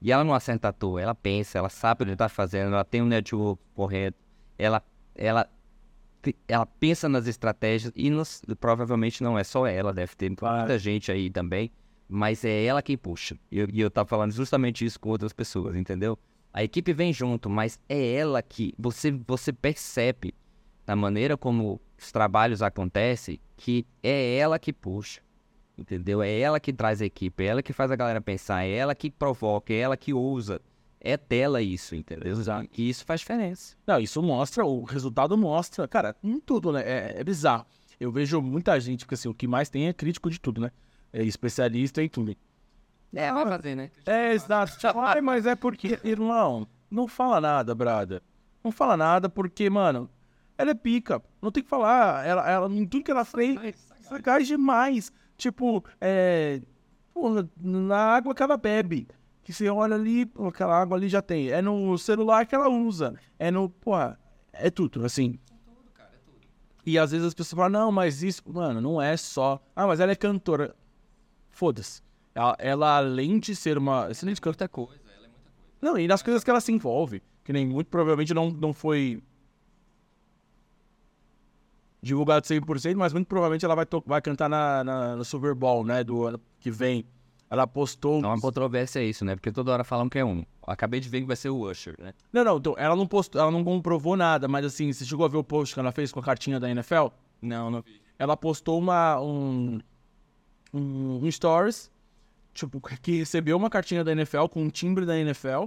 [SPEAKER 2] E ela não acerta à toa, ela pensa, ela sabe o que tá fazendo, ela tem um network correto, ela, ela, ela pensa nas estratégias e nos- provavelmente não é só ela, deve ter
[SPEAKER 1] Claro.
[SPEAKER 2] muita gente aí também, mas é ela quem puxa. E eu, eu tava falando justamente isso com outras pessoas, entendeu? A equipe vem junto, mas é ela que você, você percebe na maneira como os trabalhos acontecem que é ela que puxa. Entendeu? É ela que traz a equipe, é ela que faz a galera pensar, é ela que provoca, é ela que ousa. É dela isso, entendeu?
[SPEAKER 1] Exato.
[SPEAKER 2] E isso faz diferença.
[SPEAKER 1] Não, isso mostra, o resultado mostra, cara, em tudo, né? É, é bizarro. Eu vejo muita gente, porque assim, o que mais tem é crítico de tudo, né? É especialista em tudo.
[SPEAKER 2] É, vai fazer, né?
[SPEAKER 1] É, exato. Tipo, Ai, mas é porque, irmão, não fala nada, brother. Não fala nada porque, mano, ela é pica. Não tem que falar. Ela, ela, em tudo que ela fez, sagaz demais. Tipo, é. Porra, na água que ela bebe. Que você olha ali, pô, aquela água ali já tem. É no celular que ela usa. É no. Porra, é tudo, assim. E às vezes as pessoas falam, não, mas isso, mano, não é só. Ah, mas ela é cantora. Foda-se. Ela, ela, além de ser uma excelente cantora.
[SPEAKER 2] Muita coisa, ela é muita coisa.
[SPEAKER 1] Não, e nas coisas que ela se envolve. Que nem muito provavelmente não, não foi divulgado 100%, mas muito provavelmente ela vai, vai cantar na, na- no Super Bowl, né? Do ano que vem. Ela postou.
[SPEAKER 2] Então a controvérsia é isso, né? Porque toda hora falam que é um. Acabei de ver que vai ser o Usher, né?
[SPEAKER 1] Não, não, então, ela não postou, ela não comprovou nada, mas assim, você chegou a ver o post que ela fez com a cartinha da NFL?
[SPEAKER 2] Não, não vi.
[SPEAKER 1] ela postou uma um, um, um stories tipo que recebeu uma cartinha da NFL com um timbre da NFL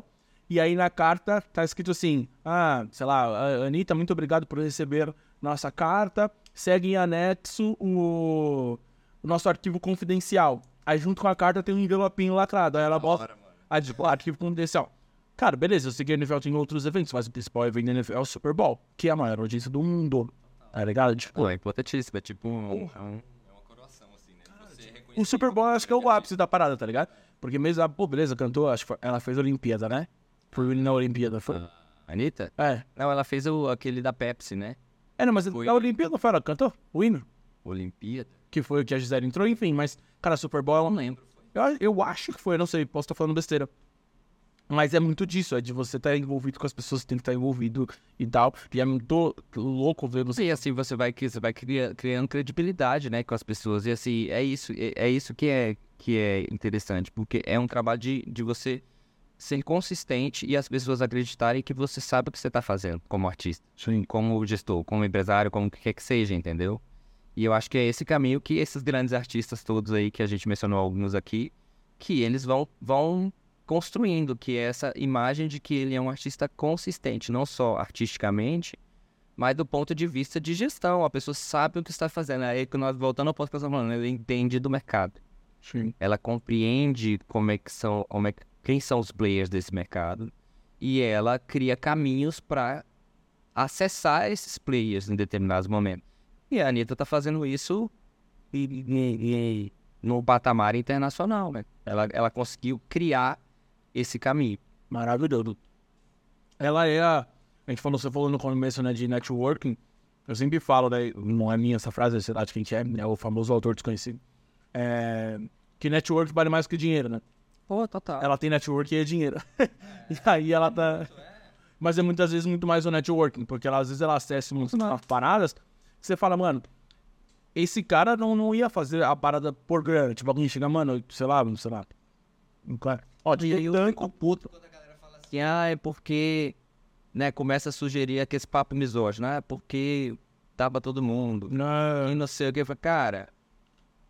[SPEAKER 1] e aí na carta tá escrito assim ah sei lá "A- Anitta muito obrigado por receber nossa carta segue em anexo o, o nosso arquivo confidencial aí junto com a carta tem um envelopinho lacrado aí ela bota ah, tipo, arquivo confidencial Cara, beleza, eu sei que a NFL tem outros eventos, mas o principal evento da NFL é o Super Bowl, que é a maior audiência do mundo. Tá ligado? Tipo,
[SPEAKER 2] Pô, é importantíssimo. É tipo um. é um- É uma coroação, assim, né? Você
[SPEAKER 1] O Super Bowl acho que é o ápice da parada, tá ligado? Porque mesmo, ah, pô, beleza, cantou, acho que ela fez a Olimpíada, né? Foi na Olimpíada, foi?
[SPEAKER 2] Anitta?
[SPEAKER 1] É.
[SPEAKER 2] Não, ela fez o, aquele da Pepsi, né?
[SPEAKER 1] É, não, mas
[SPEAKER 2] Foi.
[SPEAKER 1] na Olimpíada não foi ela que cantou? O hino?
[SPEAKER 2] Olimpíada.
[SPEAKER 1] Que foi o que a Gisele entrou, enfim, mas, cara, Super Bowl, eu não lembro. Eu, eu acho que foi, eu não sei, posso estar falando besteira. Mas é muito disso, é de você estar envolvido com as pessoas que tem que estar envolvido e tal. E é muito louco ver você.
[SPEAKER 2] E assim você vai, você vai cria- criando credibilidade, né, com as pessoas. E assim, é isso, é, é isso que é, que é interessante, porque é um trabalho de, de você ser consistente e as pessoas acreditarem que você sabe o que você está fazendo como artista,
[SPEAKER 1] Sim.
[SPEAKER 2] como gestor, como empresário, como que quer que seja, entendeu? E eu acho que é esse caminho que esses grandes artistas todos aí, que a gente mencionou alguns aqui, que eles vão, vão construindo, que é essa imagem de que ele é um artista consistente, não só artisticamente, mas do ponto de vista de gestão. A pessoa sabe o que está fazendo. Aí que nós voltando ao ponto que nós estamos falando, ela entende do mercado.
[SPEAKER 1] Sim.
[SPEAKER 2] Ela compreende como é que são, como é, que- quem são os players desse mercado e ela cria caminhos para acessar esses players em determinados momentos. E a Anitta tá fazendo isso e, e- e- no patamar internacional, né? Ela, ela conseguiu criar esse caminho.
[SPEAKER 1] Maravilhoso. Ela é a. A gente falou, você falou no começo, né, de networking. Eu sempre falo, né? Não é minha essa frase, sei lá de quem que é, é o famoso autor desconhecido. É, que network vale mais que dinheiro, né?
[SPEAKER 2] Pô, total.
[SPEAKER 1] Ela tem network e é dinheiro. e aí ela tá. Mas é muitas vezes muito mais o networking, porque ela, às vezes ela acessa umas paradas você fala, mano, esse cara não, não ia fazer a parada por grana. Tipo, alguém chega, mano, sei lá, sei lá. Um Ó,
[SPEAKER 2] E aí eu
[SPEAKER 1] tanto-
[SPEAKER 2] fico puto quando a galera fala assim, ah, é porque, né, começa a sugerir aquele papo misógino, ah, é porque dá pra todo mundo,
[SPEAKER 1] Não.
[SPEAKER 2] e não sei o que, eu cara,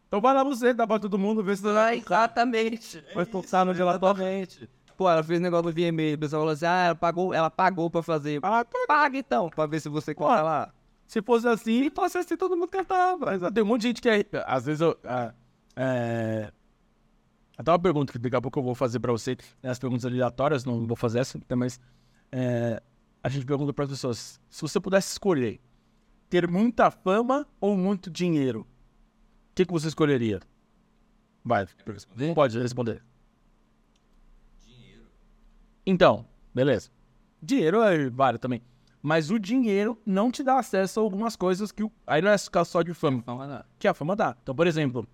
[SPEAKER 1] Então vai lá você, dá pra todo mundo, vê se
[SPEAKER 2] ah,
[SPEAKER 1] vai
[SPEAKER 2] exatamente,
[SPEAKER 1] vai postar no relatório.
[SPEAKER 2] exatamente. Pô, ela fez negócio do VMA, o pessoal falou assim, ah, ela pagou, ela pagou pra fazer,
[SPEAKER 1] Ah, pô,
[SPEAKER 2] paga então, pra ver se você corta lá.
[SPEAKER 1] Se fosse assim,
[SPEAKER 2] fosse assim, todo mundo cantava.
[SPEAKER 1] Mas tem um monte de gente que é. Às vezes eu. ah, é... Até uma pergunta que daqui a pouco eu vou fazer pra você. né, As perguntas aleatórias, não vou fazer essa, né, mas. é, a gente pergunta para as pessoas: se você pudesse escolher ter muita fama ou muito dinheiro, o que, que você escolheria? Vai,
[SPEAKER 2] responder?
[SPEAKER 1] pode responder. Então, beleza. Dinheiro é vário também. Mas o dinheiro não te dá acesso a algumas coisas que. o- Aí não é ficar só de fama,
[SPEAKER 2] Não, não.
[SPEAKER 1] que a fama dá. Então, por exemplo,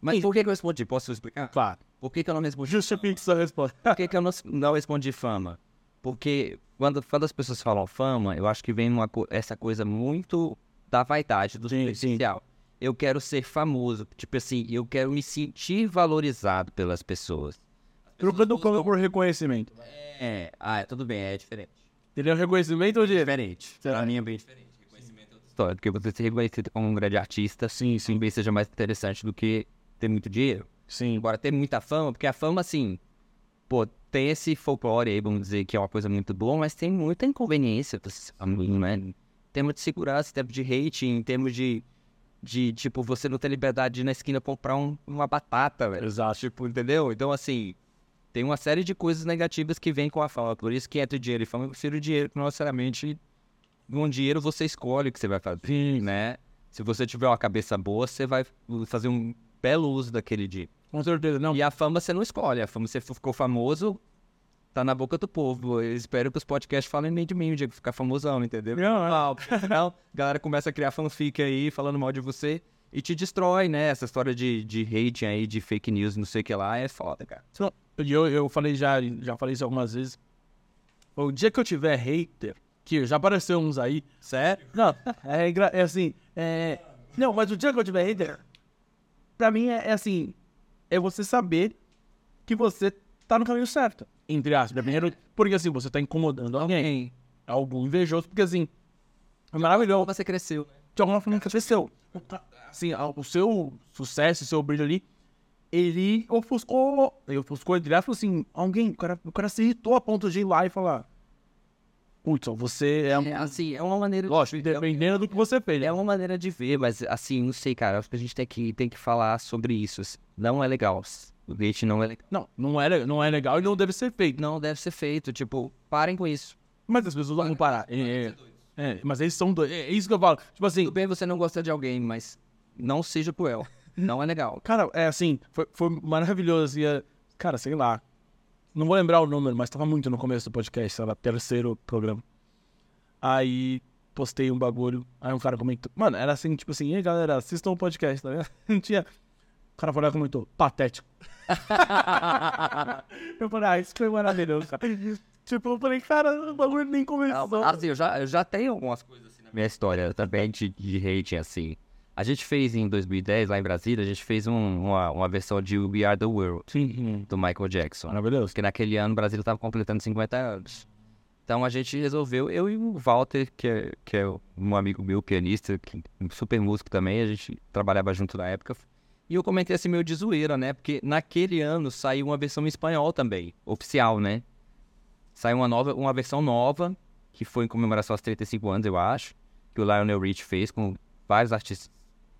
[SPEAKER 2] Mas por que, que eu respondi? Posso explicar?
[SPEAKER 1] claro,
[SPEAKER 2] Por que, que eu não respondi?
[SPEAKER 1] justifique sua resposta.
[SPEAKER 2] Por que, que eu não, não respondi fama? Porque quando, quando as pessoas falam fama, eu acho que vem uma, co- essa coisa muito da vaidade, do
[SPEAKER 1] Sim.
[SPEAKER 2] Eu quero ser famoso. Tipo assim, eu quero me sentir valorizado pelas pessoas.
[SPEAKER 1] Trocando fama por reconhecimento.
[SPEAKER 2] É, ah, é, tudo bem, é diferente.
[SPEAKER 1] Entendeu? Reconhecimento ou dinheiro?
[SPEAKER 2] Diferente.
[SPEAKER 1] Será?
[SPEAKER 2] Pra mim é bem diferente. Reconhecimento é outra história. Porque você ser reconhecido como um grande artista,
[SPEAKER 1] Sim, sim.
[SPEAKER 2] talvez seja mais interessante do que ter muito dinheiro.
[SPEAKER 1] Sim.
[SPEAKER 2] Embora ter muita fama, porque a fama, assim, pô, tem esse folclore aí, vamos dizer, que é uma coisa muito boa, mas tem muita inconveniência pra ser famoso, né? Em termos de segurança, em termos de hate, em termos de, de tipo, você não ter liberdade de ir na esquina comprar um- uma batata, velho.
[SPEAKER 1] Exato.
[SPEAKER 2] Tipo, entendeu? Então, assim, tem uma série de coisas negativas que vêm com a fama. Por isso que entre dinheiro e fama, eu prefiro dinheiro, que não necessariamente com dinheiro você escolhe o que você vai fazer,
[SPEAKER 1] Sim.
[SPEAKER 2] né? Se você tiver uma cabeça boa, você vai fazer um belo uso daquele dia.
[SPEAKER 1] Com certeza. Não,
[SPEAKER 2] E a fama você não escolhe, a fama você ficou famoso, tá na boca do povo. Eu espero que os podcasts falem bem de mim o dia que ficar famosão, entendeu?
[SPEAKER 1] Não, é.
[SPEAKER 2] Não, porque senão a galera começa a criar fanfic aí, falando mal de você, e te destrói, né? Essa história de, de hate aí, de fake news, não sei o que lá, é foda, cara.
[SPEAKER 1] Eu, eu falei já, já falei isso algumas vezes. O dia que eu tiver hater, que já apareceu uns aí. Sério? Não, é, é assim. É... Não, mas o dia que eu tiver hater, pra mim é, é assim. É você saber que você tá no caminho certo. Entre aspas. Primeiro, porque assim, você tá incomodando alguém. Algum invejoso, porque assim. É maravilhoso.
[SPEAKER 2] Você cresceu, né?
[SPEAKER 1] de alguma forma cresceu. Assim, o seu sucesso, o seu brilho ali, ele ofuscou, ele ofuscou entre aspas, assim, alguém, o cara, o cara se irritou a ponto de ir lá e falar, Hudson, você é, um...
[SPEAKER 2] É, assim, é uma maneira...
[SPEAKER 1] lógico, dependendo do que você fez, né?
[SPEAKER 2] É uma maneira de ver, mas assim, não sei, cara. Acho que a gente tem que, tem que falar sobre isso. assim. Não é legal. O hate não é legal.
[SPEAKER 1] Não, não é, não é legal e não deve ser feito.
[SPEAKER 2] Não deve ser feito. Tipo, parem com isso.
[SPEAKER 1] Mas as pessoas vão parar. É, é, é, mas eles são doidos. É isso que eu falo. Tipo assim,
[SPEAKER 2] Tudo bem você não gostar de alguém, mas não seja cruel. Não é legal.
[SPEAKER 1] Cara, é assim, foi, foi maravilhoso. assim, é- cara, sei lá. Não vou lembrar o número, mas tava muito no começo do podcast, lá, terceiro programa. Aí postei um bagulho, aí um cara comentou. Mano, era assim, tipo assim, e aí galera, assistam o podcast, tá vendo? Não tinha. O cara foi lá e comentou, patético. eu falei, ah, isso foi maravilhoso, cara. Tipo, eu falei, cara, o bagulho nem começou.
[SPEAKER 2] Assim, eu já, eu já tenho algumas coisas assim na minha história também de, de hate, assim. A gente fez em 2010, lá em Brasília, a gente fez um- uma, uma versão de We Are The World,
[SPEAKER 1] Sim,
[SPEAKER 2] do Michael Jackson.
[SPEAKER 1] maravilhoso.
[SPEAKER 2] Porque naquele ano o Brasil estava completando 50 anos. Então a gente resolveu, eu e o Walter, que é, que é um amigo meu, pianista, que, super músico também, a gente trabalhava junto na época. E eu comentei assim meio de zoeira, né? Porque naquele ano saiu uma versão em espanhol também, oficial, né? Saiu uma, nova, uma versão nova, que foi em comemoração aos 35 anos, eu acho, que o Lionel Rich fez com vários artistas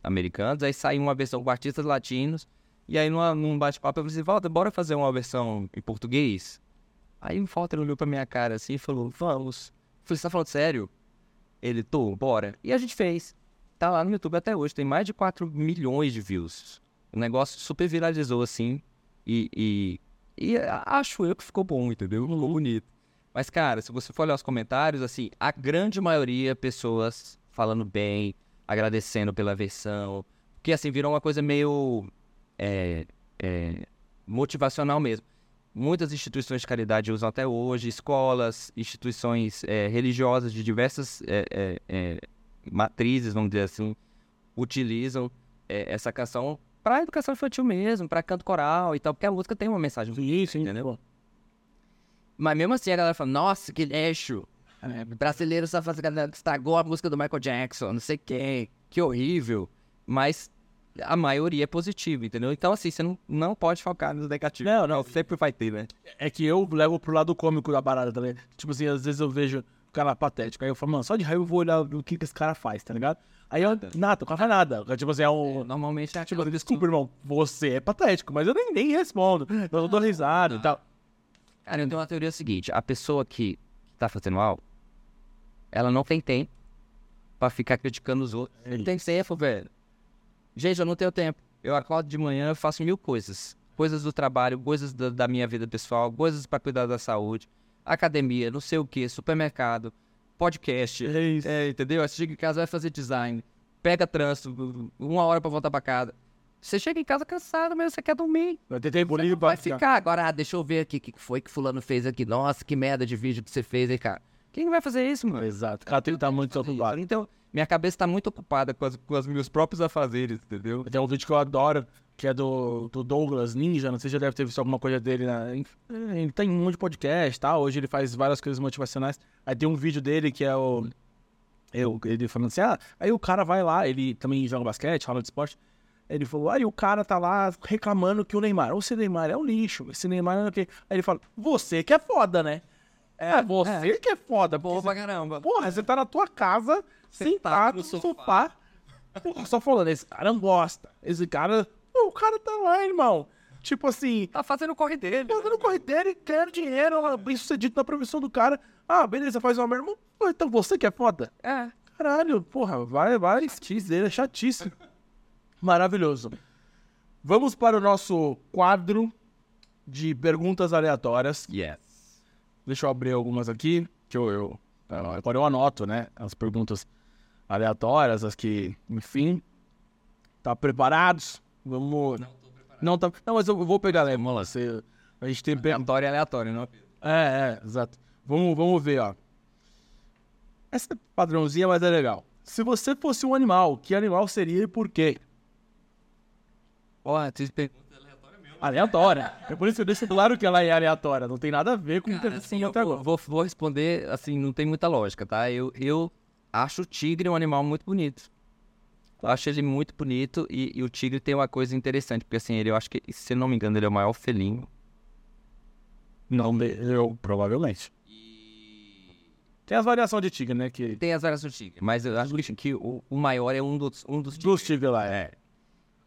[SPEAKER 2] americanos. Aí saiu uma versão com artistas latinos. E aí, numa, num bate-papo, eu falei assim, Walter, bora fazer uma versão em português? Aí o Walter olhou pra minha cara assim e falou, vamos. Eu falei, você tá falando sério? Ele, tô, bora. E a gente fez. Tá lá no YouTube até hoje, tem mais de 4 milhões de views. O negócio super viralizou, assim. E, e, e acho eu que ficou bom, entendeu? Ficou bonito. Mas, cara, se você for olhar os comentários, assim, a grande maioria, pessoas falando bem, agradecendo pela versão. Porque, assim, virou uma coisa meio é, é, motivacional mesmo. Muitas instituições de caridade usam até hoje, escolas, instituições é, religiosas de diversas é, é, é, matrizes, vamos dizer assim, utilizam essa canção pra educação infantil mesmo, pra canto coral e tal, porque a música tem uma mensagem.
[SPEAKER 1] Sim, sim.
[SPEAKER 2] Entendeu? Mas mesmo assim a galera fala, nossa, que lixo. É, brasileiro só faz estragou a música do Michael Jackson, não sei quem, que horrível. Mas a maioria é positiva, entendeu? Então, assim, você não, não pode focar nos negativos.
[SPEAKER 1] Não, não.
[SPEAKER 2] Sempre vai ter, né?
[SPEAKER 1] É que eu levo pro lado cômico da parada, tá ligado? Tipo assim, às vezes eu vejo o cara patético. Aí eu falo, mano, só de raiva eu vou olhar o que, que esse cara faz, tá ligado? Aí eu, nada, o cara faz nada. Tipo assim, é um.
[SPEAKER 2] Normalmente é
[SPEAKER 1] Tipo, desculpa, irmão, você é patético, mas eu nem, nem respondo. Eu dou risada e tal.
[SPEAKER 2] Cara, eu tenho uma teoria seguinte: a pessoa que tá fazendo algo, ela não tem tempo pra ficar criticando os outros. Não tem tempo, velho. Gente, eu não tenho tempo. Eu acordo de manhã, eu faço mil coisas. Coisas do trabalho, coisas da, da minha vida pessoal, coisas pra cuidar da saúde, academia, não sei o que, supermercado, podcast.
[SPEAKER 1] É isso.
[SPEAKER 2] É, entendeu? Aí Você chega em casa, vai fazer design, pega trânsito, uma hora pra voltar pra casa. Você chega em casa cansado mesmo, você quer dormir.
[SPEAKER 1] Vai ter tempo livre
[SPEAKER 2] Vai
[SPEAKER 1] pra ficar.
[SPEAKER 2] ficar agora, ah, deixa eu ver aqui o que que foi que fulano fez aqui. Nossa, que merda de vídeo que você fez aí, cara. Quem vai fazer isso, mano?
[SPEAKER 1] Exato. Cara tem que estar muito ocupado.
[SPEAKER 2] Então, minha cabeça tá muito ocupada com, as, com os meus próprios afazeres, entendeu?
[SPEAKER 1] Tem um vídeo que eu adoro, que é do, do Douglas Ninja, não sei se já deve ter visto alguma coisa dele. Em- ele tem um monte de podcast, tá? Hoje ele faz várias coisas motivacionais. Aí tem um vídeo dele que é o. Eu, ele falando assim, ah, aí o cara vai lá, ele também joga basquete, rola de esporte. Ele falou, aí o cara tá lá reclamando que o Neymar, "Ô, esse Neymar é um lixo, esse Neymar é o quê? Aí ele fala, você que é foda, né? É, você que é foda.
[SPEAKER 2] Boa pra caramba.
[SPEAKER 1] Porra, você tá na tua casa, sentado no sofá. Porra, só falando, esse cara não gosta. Esse cara. Pô, o cara tá lá, irmão. Tipo assim,
[SPEAKER 2] Tá fazendo o corre dele.
[SPEAKER 1] fazendo corredeira e quer dinheiro, bem sucedido na profissão do cara. Ah, beleza, faz uma merda. Pô, então você que é foda.
[SPEAKER 2] É.
[SPEAKER 1] Caralho, porra, vai, vai, chatice dele, é chatíssimo. Maravilhoso. Vamos para o nosso quadro de perguntas aleatórias.
[SPEAKER 2] Yes.
[SPEAKER 1] Deixa eu abrir algumas aqui, que eu, eu- agora eu anoto, né? As perguntas aleatórias, as que, enfim. Tá preparados? Vamos. Não tô preparado. Não, tá... não mas eu vou pegar, né? Vamos lá. Você... A gente tem.
[SPEAKER 2] Aleatório é aleatório, não?
[SPEAKER 1] É, é, exato. Vamos, vamos ver, ó. Essa é padrãozinha, mas é legal. Se você fosse um animal, que animal seria e por quê?
[SPEAKER 2] Ó, vocês perguntam.
[SPEAKER 1] Aleatória. É por isso que eu deixo claro que ela é aleatória. Não tem nada a ver com o que
[SPEAKER 2] assim, eu
[SPEAKER 1] até agora.
[SPEAKER 2] vou, vou responder, assim, não tem muita lógica, tá? Eu, eu acho o tigre um animal muito bonito. Eu acho ele muito bonito e, e o tigre tem uma coisa interessante, porque assim, ele, eu acho que, se não me engano, ele é o maior felino.
[SPEAKER 1] Não, eu provavelmente. Tem as variações de tigre, né? Que...
[SPEAKER 2] Tem as variações do tigre, mas eu acho que o, o maior é um dos, um dos
[SPEAKER 1] Dos
[SPEAKER 2] tigres.
[SPEAKER 1] tigres lá, é.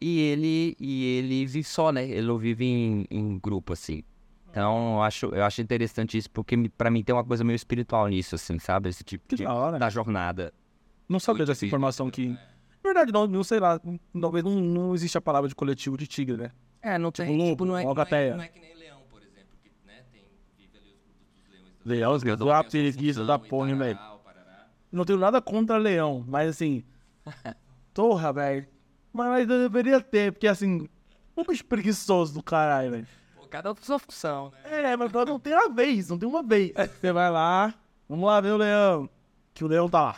[SPEAKER 2] E ele, e ele vive só, né? Ele não vive em, em grupo, assim. Então, eu acho, eu acho interessante isso, porque pra mim tem uma coisa meio espiritual nisso, assim, sabe? Esse tipo
[SPEAKER 1] Que
[SPEAKER 2] de,
[SPEAKER 1] da hora.
[SPEAKER 2] da jornada.
[SPEAKER 1] Não sabia dessa informação que. Na verdade, não, não sei lá. Talvez não, não existe a palavra de coletivo de tigre, né?
[SPEAKER 2] É, não
[SPEAKER 1] Tipo
[SPEAKER 2] tem,
[SPEAKER 1] lobo,
[SPEAKER 2] tipo, não é, não, é, não é que nem leão, por exemplo, que, né, tem, vive ali os grupos dos leões.
[SPEAKER 1] Leão, os leão, a preguiça da porra, velho? Não tenho nada contra leão, mas assim. Torra, velho. Mas, mas eu deveria ter, porque assim. Um bicho preguiçoso do caralho, velho.
[SPEAKER 2] Cada um tem sua função, né?
[SPEAKER 1] É, mas não tem uma vez, não tem uma vez. Você vai lá, vamos lá ver o leão. Que o leão tá lá.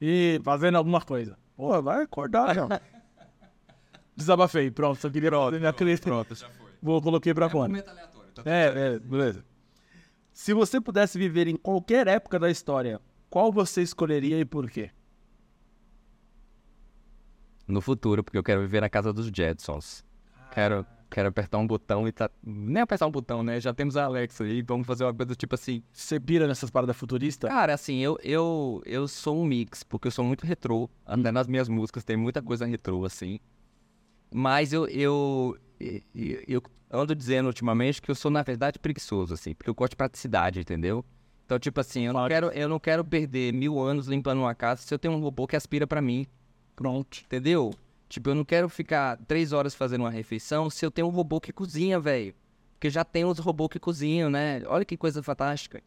[SPEAKER 1] E fazendo alguma coisa. Pô, vai acordar, já. Desabafei, pronto, só queria fazer minha crítica.
[SPEAKER 2] Pronto, já foi.
[SPEAKER 1] Vou, coloquei pra fora.
[SPEAKER 2] Momento aleatório. Tá
[SPEAKER 1] É, é, beleza. Se você pudesse viver em qualquer época da história, qual você escolheria e por quê?
[SPEAKER 2] No futuro, porque eu quero viver na casa dos Jetsons. Quero, quero apertar um botão e tá. Nem apertar um botão, né? Já temos a Alexa aí, vamos fazer uma coisa tipo assim.
[SPEAKER 1] Você pira nessas paradas futuristas?
[SPEAKER 2] Cara, assim, eu, eu, eu sou um mix, porque eu sou muito retrô. Até nas minhas músicas tem muita coisa retrô, assim. Mas eu, eu, eu, eu ando dizendo ultimamente que eu sou, na verdade, preguiçoso, assim, porque eu gosto de praticidade, entendeu? Então, tipo assim, eu não, quero, eu não quero perder mil anos limpando uma casa se eu tenho um robô que aspira pra mim,
[SPEAKER 1] Pronto.
[SPEAKER 2] entendeu? Tipo, eu não quero ficar três horas fazendo uma refeição se eu tenho um robô que cozinha, velho. Porque já tem os robôs que cozinham, né? Olha que coisa fantástica.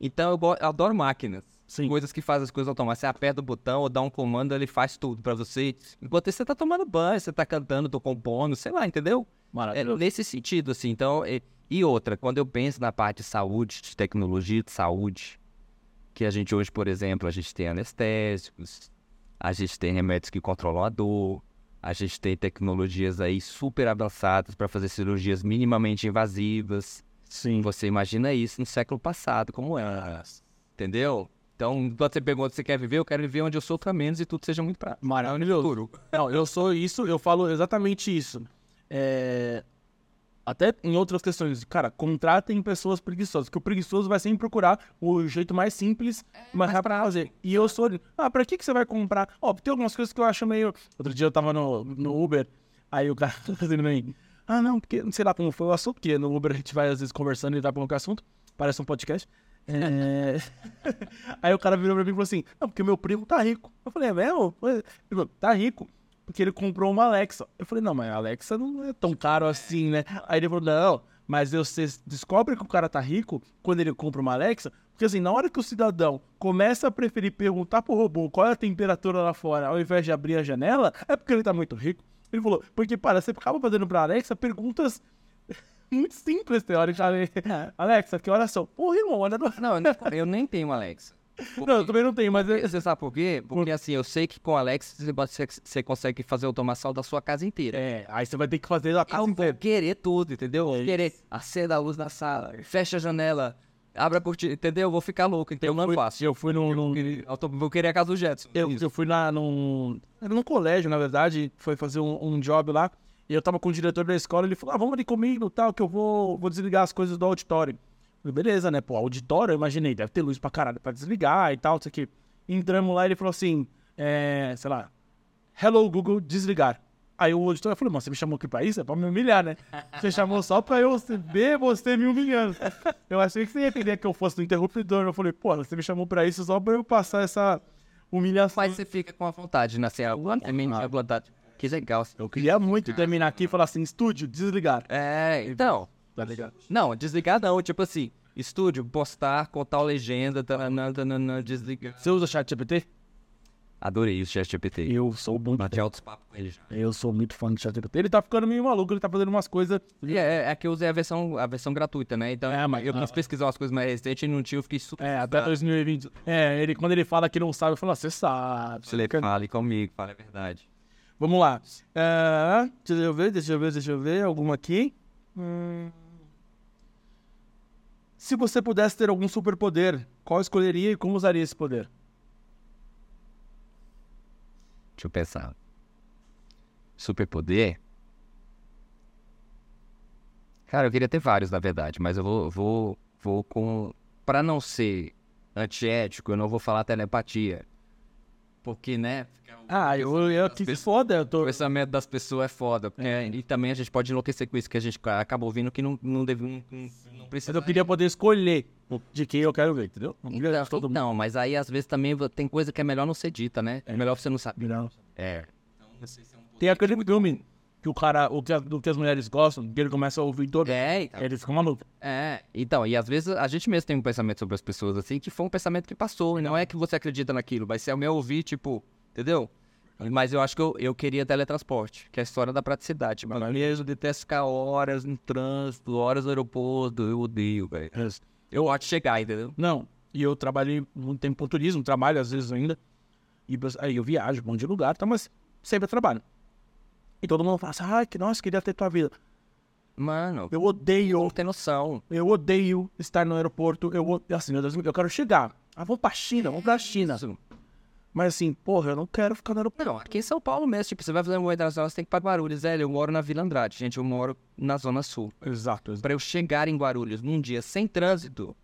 [SPEAKER 2] Então eu, eu adoro máquinas.
[SPEAKER 1] Sim.
[SPEAKER 2] Coisas que fazem as coisas automáticas. Você aperta o botão ou dá um comando, ele faz tudo pra você. Enquanto você tá tomando banho, você tá cantando, tô compondo, sei lá, entendeu? É,
[SPEAKER 1] Maravilhoso.
[SPEAKER 2] nesse sentido, assim, então. E, e outra, quando eu penso na parte de saúde, de tecnologia de saúde, que a gente hoje, por exemplo, a gente tem anestésicos, a gente tem remédios que controlam a dor, a gente tem tecnologias aí super avançadas para fazer cirurgias minimamente invasivas.
[SPEAKER 1] Sim.
[SPEAKER 2] Você imagina isso no século passado, como era. Entendeu? Então, quando você pergunta se você quer viver, eu quero viver onde eu sofra menos e tudo seja muito pra...
[SPEAKER 1] Maravilhoso. Não, eu sou isso, eu falo exatamente isso. É, Até em outras questões, cara, contratem pessoas preguiçosas, que o preguiçoso vai sempre procurar o jeito mais simples, mais rápido pra fazer. E eu sou, ah, pra que, que você vai comprar? Ó, tem algumas coisas que eu acho meio. Outro dia eu tava no, no Uber, aí o cara fazendo aí, ah, não, porque não sei lá como foi o assunto, porque no Uber a gente vai às vezes conversando e dá pra qualquer assunto, parece um podcast. É... aí o cara virou pra mim e falou assim: Não, porque meu primo tá rico. Eu falei: É mesmo? Ele falou: Tá rico porque ele comprou uma Alexa. Eu falei: Não, mas a Alexa não é tão caro assim, né? Aí ele falou: Não, mas você descobre que o cara tá rico quando ele compra uma Alexa. Porque assim, na hora que o cidadão começa a preferir perguntar pro robô qual é a temperatura lá fora, ao invés de abrir a janela, é porque ele tá muito rico. Ele falou: Porque, para, você acaba fazendo pra Alexa perguntas muito simples, teoricamente. Alexa, que horas são? Porra, irmão, olha.
[SPEAKER 2] Não, eu, nem- eu nem tenho Alexa.
[SPEAKER 1] Não, eu também não tenho, mas. eu-
[SPEAKER 2] Você sabe por quê? Porque assim, eu sei que com você, pode- você- consegue fazer automação da sua casa inteira.
[SPEAKER 1] É, aí você vai ter que fazer a casa inteira.
[SPEAKER 2] querer tudo, entendeu? Eu
[SPEAKER 1] É
[SPEAKER 2] querer acenda a luz na sala, fecha a janela, abre a cortina, entendeu? Eu vou ficar louco, então eu não
[SPEAKER 1] fui-
[SPEAKER 2] faço.
[SPEAKER 1] Eu fui num. num-
[SPEAKER 2] Eu tô- querer a casa do Jetson.
[SPEAKER 1] eu,
[SPEAKER 2] Isso.
[SPEAKER 1] eu fui lá num. Era num colégio, na verdade. Foi fazer um, um job lá. E eu tava com o diretor da escola. Ele falou: Ah, vamos ali comigo tal, que eu vou, vou desligar as coisas do auditório. Beleza, né? Pô, auditório, eu imaginei, deve ter luz pra caralho pra desligar e tal, isso aqui. Entramos lá e ele falou assim: é, sei lá, Hello Google, desligar. Aí o auditor falou, mano, você me chamou aqui pra isso? É pra me humilhar, né? Você chamou só pra eu ver você me humilhando. Eu achei que você ia querer que eu fosse no interruptor. Eu falei, pô, você me chamou pra isso só pra eu passar essa humilhação.
[SPEAKER 2] Mas você fica com a vontade, né? Assim, a a vontade. Que legal.
[SPEAKER 1] Eu queria muito terminar aqui e falar assim, estúdio, desligar.
[SPEAKER 2] É, então.
[SPEAKER 1] Tá ligado?
[SPEAKER 2] Não, desligar não. Tipo assim, estúdio, postar, com tal legenda, tananã, tananã, desligar.
[SPEAKER 1] Você usa chat GPT?
[SPEAKER 2] Adorei o ChatGPT.
[SPEAKER 1] Eu sou muito
[SPEAKER 2] Bati altos papos com ele já.
[SPEAKER 1] Eu sou muito fã do chat GPT. Ele tá ficando meio maluco, ele tá fazendo umas coisas...
[SPEAKER 2] E é, é que eu usei a versão, a versão gratuita, né? Então
[SPEAKER 1] É, mas-
[SPEAKER 2] eu quis pesquisar umas coisas mais recentes e não tinha, eu fiquei super.
[SPEAKER 1] É, até 2020. É, ele, quando ele fala que não sabe, eu falo, ah, você sabe.
[SPEAKER 2] Se ele fale comigo, fala a verdade.
[SPEAKER 1] Vamos lá. É, deixa eu ver, deixa eu ver, deixa eu ver. Alguma aqui? Hum. Se você pudesse ter algum superpoder, qual escolheria e como usaria esse poder?
[SPEAKER 2] Deixa eu pensar. Superpoder? Cara, eu queria ter vários, na verdade, mas eu vou, vou, vou com. Pra não ser antiético, eu não vou falar telepatia. Porque, né?
[SPEAKER 1] Ah, eu, eu que se foda, eu
[SPEAKER 2] O
[SPEAKER 1] tô.
[SPEAKER 2] pensamento das pessoas é foda. porque- E também a gente pode enlouquecer com isso, que a gente acaba ouvindo que não, não, deve, não, não- não precisa.
[SPEAKER 1] Mas eu queria poder escolher de quem eu quero ver, entendeu? Não
[SPEAKER 2] Então,
[SPEAKER 1] todo mundo.
[SPEAKER 2] não, mas aí às vezes também tem coisa que é melhor não ser dita, né? É melhor você não saber.
[SPEAKER 1] Não.
[SPEAKER 2] É.
[SPEAKER 1] Tem aquele filme que o cara, o que, a- do que as mulheres gostam, que ele começa a ouvir todo.
[SPEAKER 2] É, então.
[SPEAKER 1] Ele fica maluco.
[SPEAKER 2] É, então, e às vezes a gente mesmo tem um pensamento sobre as pessoas assim, que foi um pensamento que passou, e não é que você acredita naquilo, vai ser o meu ouvir, tipo, entendeu? Mas eu acho que eu, eu queria teletransporte, que é a história da praticidade. Mas mesmo de detesto ficar horas no trânsito, horas no aeroporto, eu odeio, velho. Eu gosto de chegar, entendeu?
[SPEAKER 1] Não. E eu trabalhei muito tempo com turismo, trabalho às vezes ainda. E aí eu viajo monte de lugar, tá? mas sempre trabalho. E todo mundo fala assim, ai, que nossa, queria ter tua vida.
[SPEAKER 2] Mano,
[SPEAKER 1] Eu odeio,
[SPEAKER 2] não tem noção.
[SPEAKER 1] eu odeio estar no aeroporto. Eu, assim, meu Deus, eu quero chegar. Ah, vamos pra China, vamos pra China. Mas assim, porra, eu não quero ficar no aeroporto.
[SPEAKER 2] Não, aqui em São Paulo mesmo, tipo, você vai fazer um voo internacional, você tem que ir pra Guarulhos, velho. Eu moro na Vila Andrade, gente, eu moro na Zona Sul.
[SPEAKER 1] Exato, exato.
[SPEAKER 2] Pra eu chegar em Guarulhos num dia sem trânsito,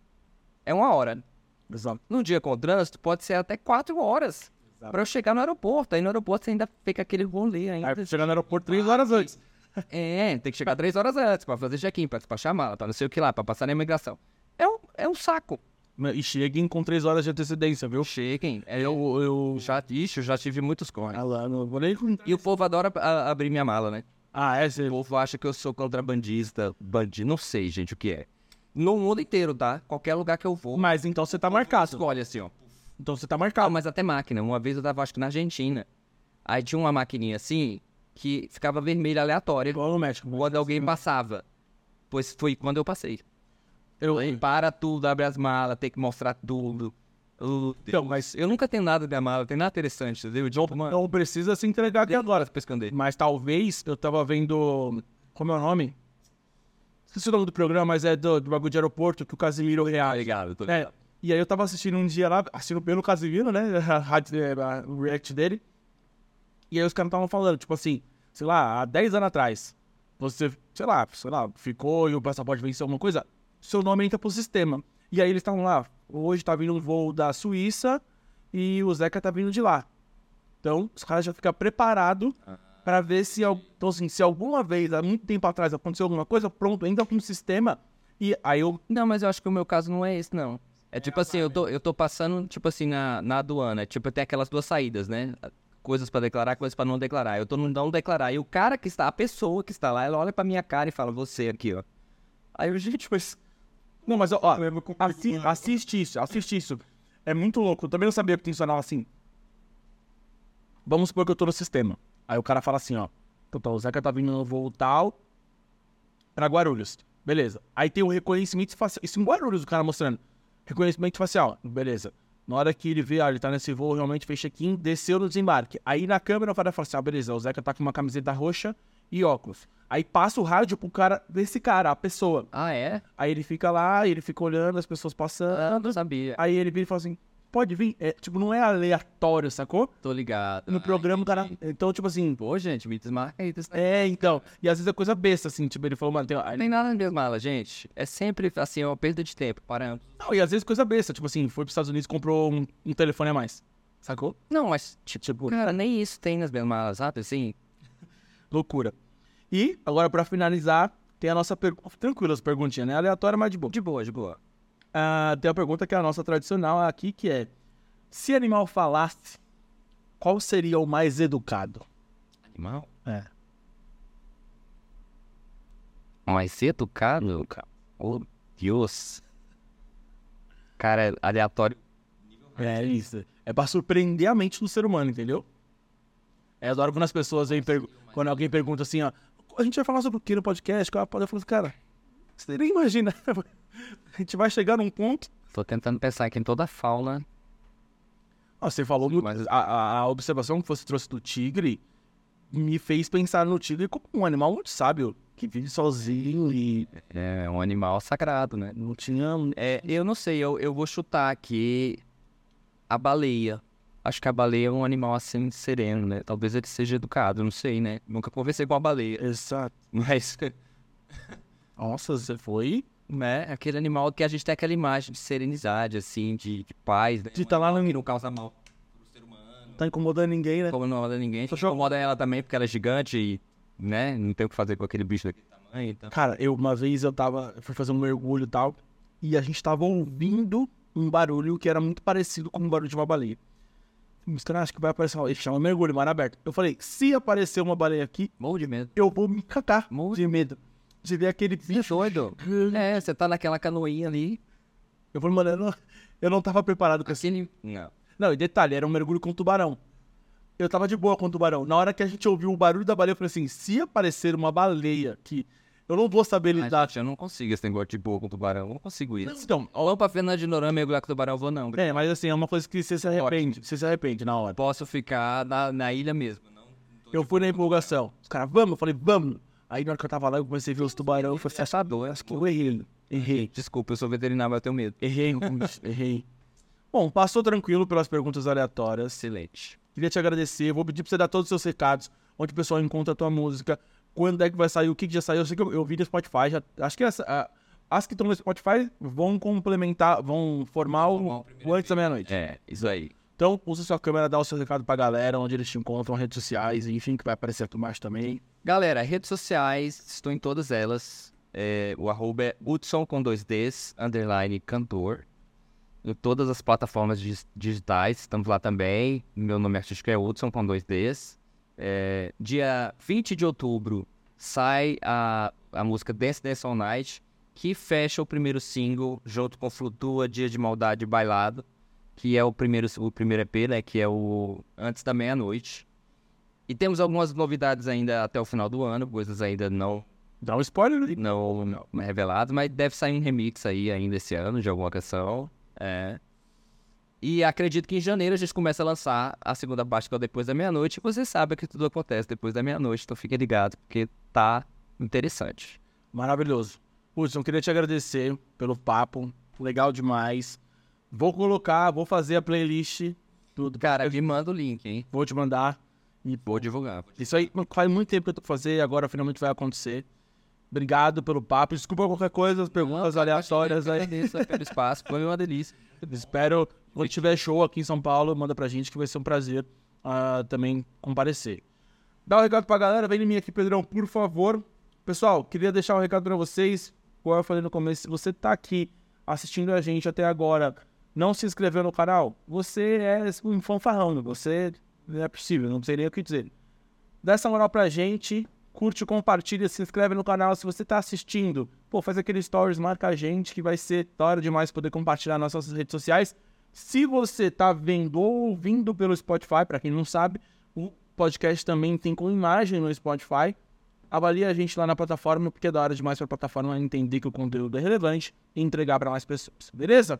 [SPEAKER 2] é uma hora.
[SPEAKER 1] exato.
[SPEAKER 2] Num dia com trânsito, pode ser até quatro horas.
[SPEAKER 1] Exato.
[SPEAKER 2] Pra eu chegar no aeroporto. Aí no aeroporto você ainda fica aquele rolê ainda.
[SPEAKER 1] Aí chegar no aeroporto três horas antes.
[SPEAKER 2] É, tem que chegar três horas antes pra fazer check-in, pra despachar a mala, pra não sei o que lá, pra passar na imigração. É um, é um saco.
[SPEAKER 1] E cheguem com três horas de antecedência, viu?
[SPEAKER 2] Cheguem. É,
[SPEAKER 1] Eu, eu...
[SPEAKER 2] já, ixi, eu já tive muitos corres.
[SPEAKER 1] Ah lá, não vou nem...
[SPEAKER 2] E o povo adora a- abrir minha mala, né?
[SPEAKER 1] Ah, é? Você...
[SPEAKER 2] O povo acha que eu sou contrabandista, bandido, não sei, gente, o que é. No mundo inteiro, tá? Qualquer lugar que eu vou,
[SPEAKER 1] Mas então você tá marcado.
[SPEAKER 2] escolhe assim, ó.
[SPEAKER 1] Então você tá
[SPEAKER 2] Ah,
[SPEAKER 1] marcado.
[SPEAKER 2] mas até máquina. Uma vez eu tava, acho que na Argentina. Aí tinha uma maquininha assim, que ficava vermelha aleatória
[SPEAKER 1] Igual no México.
[SPEAKER 2] quando alguém passava. Pois foi quando eu passei.
[SPEAKER 1] Eu,
[SPEAKER 2] Para tudo, abre as malas, tem que mostrar tudo. Oh,
[SPEAKER 1] Então, mas
[SPEAKER 2] Eu nunca tenho nada de não tem nada interessante, entendeu? Tipo, mano,
[SPEAKER 1] não precisa se entregar aqui agora.
[SPEAKER 2] pescando ele.
[SPEAKER 1] Mas talvez eu tava vendo. Como é o nome? Esqueci o nome do programa, mas é do, do bagulho de aeroporto que o Casimiro reage.
[SPEAKER 2] Obrigado, tô
[SPEAKER 1] É, e aí eu tava assistindo um dia lá, assistindo pelo Casimiro, né? A, rádio- é, a- o react dele. E aí os caras estavam falando, tipo assim, sei lá, há 10 anos atrás, você, sei lá, sei lá, ficou e o passaporte venceu alguma coisa, seu nome entra pro sistema. E aí eles estavam lá, hoje tá vindo um voo da Suíça e o Zeca tá vindo de lá. Então, os caras já ficam preparados pra ver se, então, assim, se alguma vez, há muito tempo atrás, aconteceu alguma coisa, pronto, entra pro sistema. E aí eu
[SPEAKER 2] Não, mas eu acho que o meu caso não é esse, não. É tipo assim, eu tô, eu tô passando, tipo assim, na, na aduana. Tipo, tem aquelas duas saídas, né? Coisas pra declarar, coisas pra não declarar. Eu tô no não declarar. E o cara que está, a pessoa que está lá, ela olha pra minha cara e fala, você aqui, ó. Aí eu, gente, mas.
[SPEAKER 1] Não, mas ó, ó, assi- assiste isso, assiste isso. É muito louco. Eu também não sabia que funcionava assim. Vamos supor que eu tô no sistema. Aí o cara fala assim, ó. Então, o Zeca tá vindo no voo tal pra Guarulhos. Beleza. Aí tem o reconhecimento facial. Isso em Guarulhos, o cara mostrando. Reconhecimento facial. Beleza. Na hora que ele vê, ah, ele tá nesse voo, realmente fez check-in, desceu no desembarque. Aí na câmera cara fala assim, ah, beleza, o Zeca tá com uma camiseta roxa e óculos. Aí passa o rádio pro cara, desse cara, a pessoa.
[SPEAKER 2] Ah, é?
[SPEAKER 1] Aí ele fica lá, ele fica olhando as pessoas
[SPEAKER 2] Ah,
[SPEAKER 1] passando.
[SPEAKER 2] não sabia.
[SPEAKER 1] Aí ele vira e fala assim: pode vir. É, tipo, não é aleatório, sacou?
[SPEAKER 2] Tô ligado.
[SPEAKER 1] No programa o cara. Então, tipo assim.
[SPEAKER 2] Pô, gente, me desmarca aí. desse-
[SPEAKER 1] É, então. E às vezes é coisa besta, assim. Tipo, ele falou, mano, tem.
[SPEAKER 2] Não tem nada na mesma mala, gente. É sempre, assim, é uma perda de tempo. Parando.
[SPEAKER 1] Não, e às vezes coisa besta. Tipo assim, foi pros Estados Unidos e comprou um, um telefone a mais. Sacou?
[SPEAKER 2] Não, mas, tipo, cara, nem isso tem nas mesmas malas, sabe? Assim,
[SPEAKER 1] Loucura. E, agora pra finalizar, tem a nossa pergunta. Tranquila as perguntinhas, né? Aleatória, mas de boa.
[SPEAKER 2] de boa, de boa.
[SPEAKER 1] Ah, tem a pergunta que é a nossa tradicional aqui, que é: Se animal falasse, qual seria o mais educado?
[SPEAKER 2] Animal?
[SPEAKER 1] É.
[SPEAKER 2] Mas educado? Oh, Deus. Cara, é aleatório.
[SPEAKER 1] É isso. É pra surpreender a mente do ser humano, entendeu? É adoro quando as pessoas vêm pergu- quando alguém pergunta assim, ó, a gente vai falar sobre o que no podcast? Eu falo assim, cara, você nem imagina. A gente vai chegar num ponto.
[SPEAKER 2] Tô tentando pensar aqui em toda a fauna.
[SPEAKER 1] Ó, você falou do-
[SPEAKER 2] Mas-
[SPEAKER 1] a, a- a observação que você trouxe do tigre me fez pensar no tigre como um animal muito sábio, que vive sozinho e
[SPEAKER 2] É um animal sagrado, né?
[SPEAKER 1] não tinha.
[SPEAKER 2] É, eu não sei, eu, eu vou chutar aqui a baleia. Acho que a baleia é um animal assim sereno, né? Talvez ele seja educado, não sei, né? Nunca conversei com a baleia.
[SPEAKER 1] Exato.
[SPEAKER 2] Mas,
[SPEAKER 1] Nossa, você foi.
[SPEAKER 2] Né? Aquele animal que a gente tem aquela imagem de serenidade, assim, de, de paz, né?
[SPEAKER 1] De tá lá no-
[SPEAKER 2] que não causa mal.
[SPEAKER 1] Tá incomodando ninguém, né?
[SPEAKER 2] Incomoda ninguém,
[SPEAKER 1] cho-
[SPEAKER 2] incomoda ela também porque ela é gigante e, né? Não tem o que fazer com aquele bicho daquele tamanho, então.
[SPEAKER 1] Cara, eu uma vez eu tava. Eu fui fazer um mergulho e tal. E a gente tava ouvindo um barulho que era muito parecido com o barulho de uma baleia. Os caras acham que vai aparecer. Ele chama mergulho, mar aberto. Eu falei, se aparecer uma baleia aqui,
[SPEAKER 2] Morro de medo.
[SPEAKER 1] eu vou me cagar
[SPEAKER 2] Morro
[SPEAKER 1] de medo. De ver aquele
[SPEAKER 2] Você é
[SPEAKER 1] bicho.
[SPEAKER 2] doido? É, você tá naquela canoinha ali.
[SPEAKER 1] Eu falei, mano, eu não, eu não tava preparado com esse.
[SPEAKER 2] Aquele. Não.
[SPEAKER 1] Não, e detalhe, era um mergulho com tubarão. Eu tava de boa com o tubarão. Na hora que a gente ouviu o barulho da baleia, eu falei assim: se aparecer uma baleia aqui, eu não vou saber lidar.
[SPEAKER 2] gente, eu não consigo esse negócio de boa com tubarão. Eu não consigo isso.
[SPEAKER 1] Então,
[SPEAKER 2] Vamos pra Fernando de Noronha mergulhar com tubarão, eu vou não.
[SPEAKER 1] é, mas assim, é uma coisa que você se arrepende. Você se arrepende na hora.
[SPEAKER 2] Posso ficar na, na ilha mesmo. Não,
[SPEAKER 1] Eu fui na empolgação. Os caras, vamos? Eu falei, vamos. Aí na hora que eu tava lá, eu comecei a ver os tubarão. Eu falei, você é doido? Acho que eu errei. Errei.
[SPEAKER 2] Desculpa, eu sou veterinário, mas eu tenho medo.
[SPEAKER 1] Errei, errei. Bom, passou tranquilo pelas perguntas aleatórias.
[SPEAKER 2] Excelente.
[SPEAKER 1] Queria te agradecer. Vou pedir pra você dar todos os seus recados. Onde o pessoal encontra a tua música. Quando é que vai sair, o que, que já saiu. Eu sei que eu, eu vi no Spotify. Já, acho que essa, a- as que estão no Spotify vão complementar, vão formar o, o antes da meia-noite.
[SPEAKER 2] É, isso aí.
[SPEAKER 1] Então, usa sua câmera, dá o seu recado pra galera, onde eles te encontram, redes sociais, enfim, que vai aparecer aqui embaixo também.
[SPEAKER 2] Galera, redes sociais, estou em todas elas. É, o arroba é Hudson com dois Ds, underline cantor. Em todas as plataformas dig- digitais, estamos lá também. Meu nome artístico é Hudson com dois Ds. É, dia 20 de outubro sai a, a música Dance Dance All Night, que fecha o primeiro single junto com Flutua, Dia de Maldade Bailado, que é o primeiro, o primeiro EP, né? Que é o Antes da Meia-Noite. E temos algumas novidades ainda até o final do ano, coisas ainda não,
[SPEAKER 1] Dá um spoiler aí.
[SPEAKER 2] não, não reveladas, mas deve sair um remix aí ainda esse ano de alguma canção. É. E acredito que em janeiro a gente começa a lançar a segunda parte, que é o depois da meia-noite. E você sabe que tudo acontece depois da meia-noite, então fique ligado, porque tá interessante.
[SPEAKER 1] Maravilhoso. Hudson, queria te agradecer pelo papo. Legal demais. Vou colocar, vou fazer a playlist. Tudo.
[SPEAKER 2] Cara, me manda o link, hein?
[SPEAKER 1] Vou te mandar.
[SPEAKER 2] E vou divulgar.
[SPEAKER 1] Isso aí faz muito tempo que eu tô fazendo e agora finalmente vai acontecer. Obrigado pelo papo. Desculpa qualquer coisa, as perguntas Não, aleatórias aí.
[SPEAKER 2] Agradeço pelo espaço, foi uma delícia.
[SPEAKER 1] Espero, quando tiver show aqui em São Paulo, manda pra gente que vai ser um prazer uh, também comparecer. Dá um recado pra galera, vem em mim aqui, Pedrão, por favor. Pessoal, queria deixar um recado pra vocês. Como eu falei no começo, se você tá aqui assistindo a gente até agora, não se inscreveu no canal, você é um fanfarrão, você não é possível, não sei nem o que dizer. Dá essa moral pra gente, curte, compartilha, se inscreve no canal. Se você tá assistindo, pô, faz aquele stories, marca a gente, que vai ser da hora demais poder compartilhar nas nossas redes sociais. Se você tá vendo ou ouvindo pelo Spotify, para quem não sabe, o podcast também tem com imagem no Spotify. Avalie a gente lá na plataforma, porque é da hora demais para a plataforma entender que o conteúdo é relevante e entregar para mais pessoas. Beleza?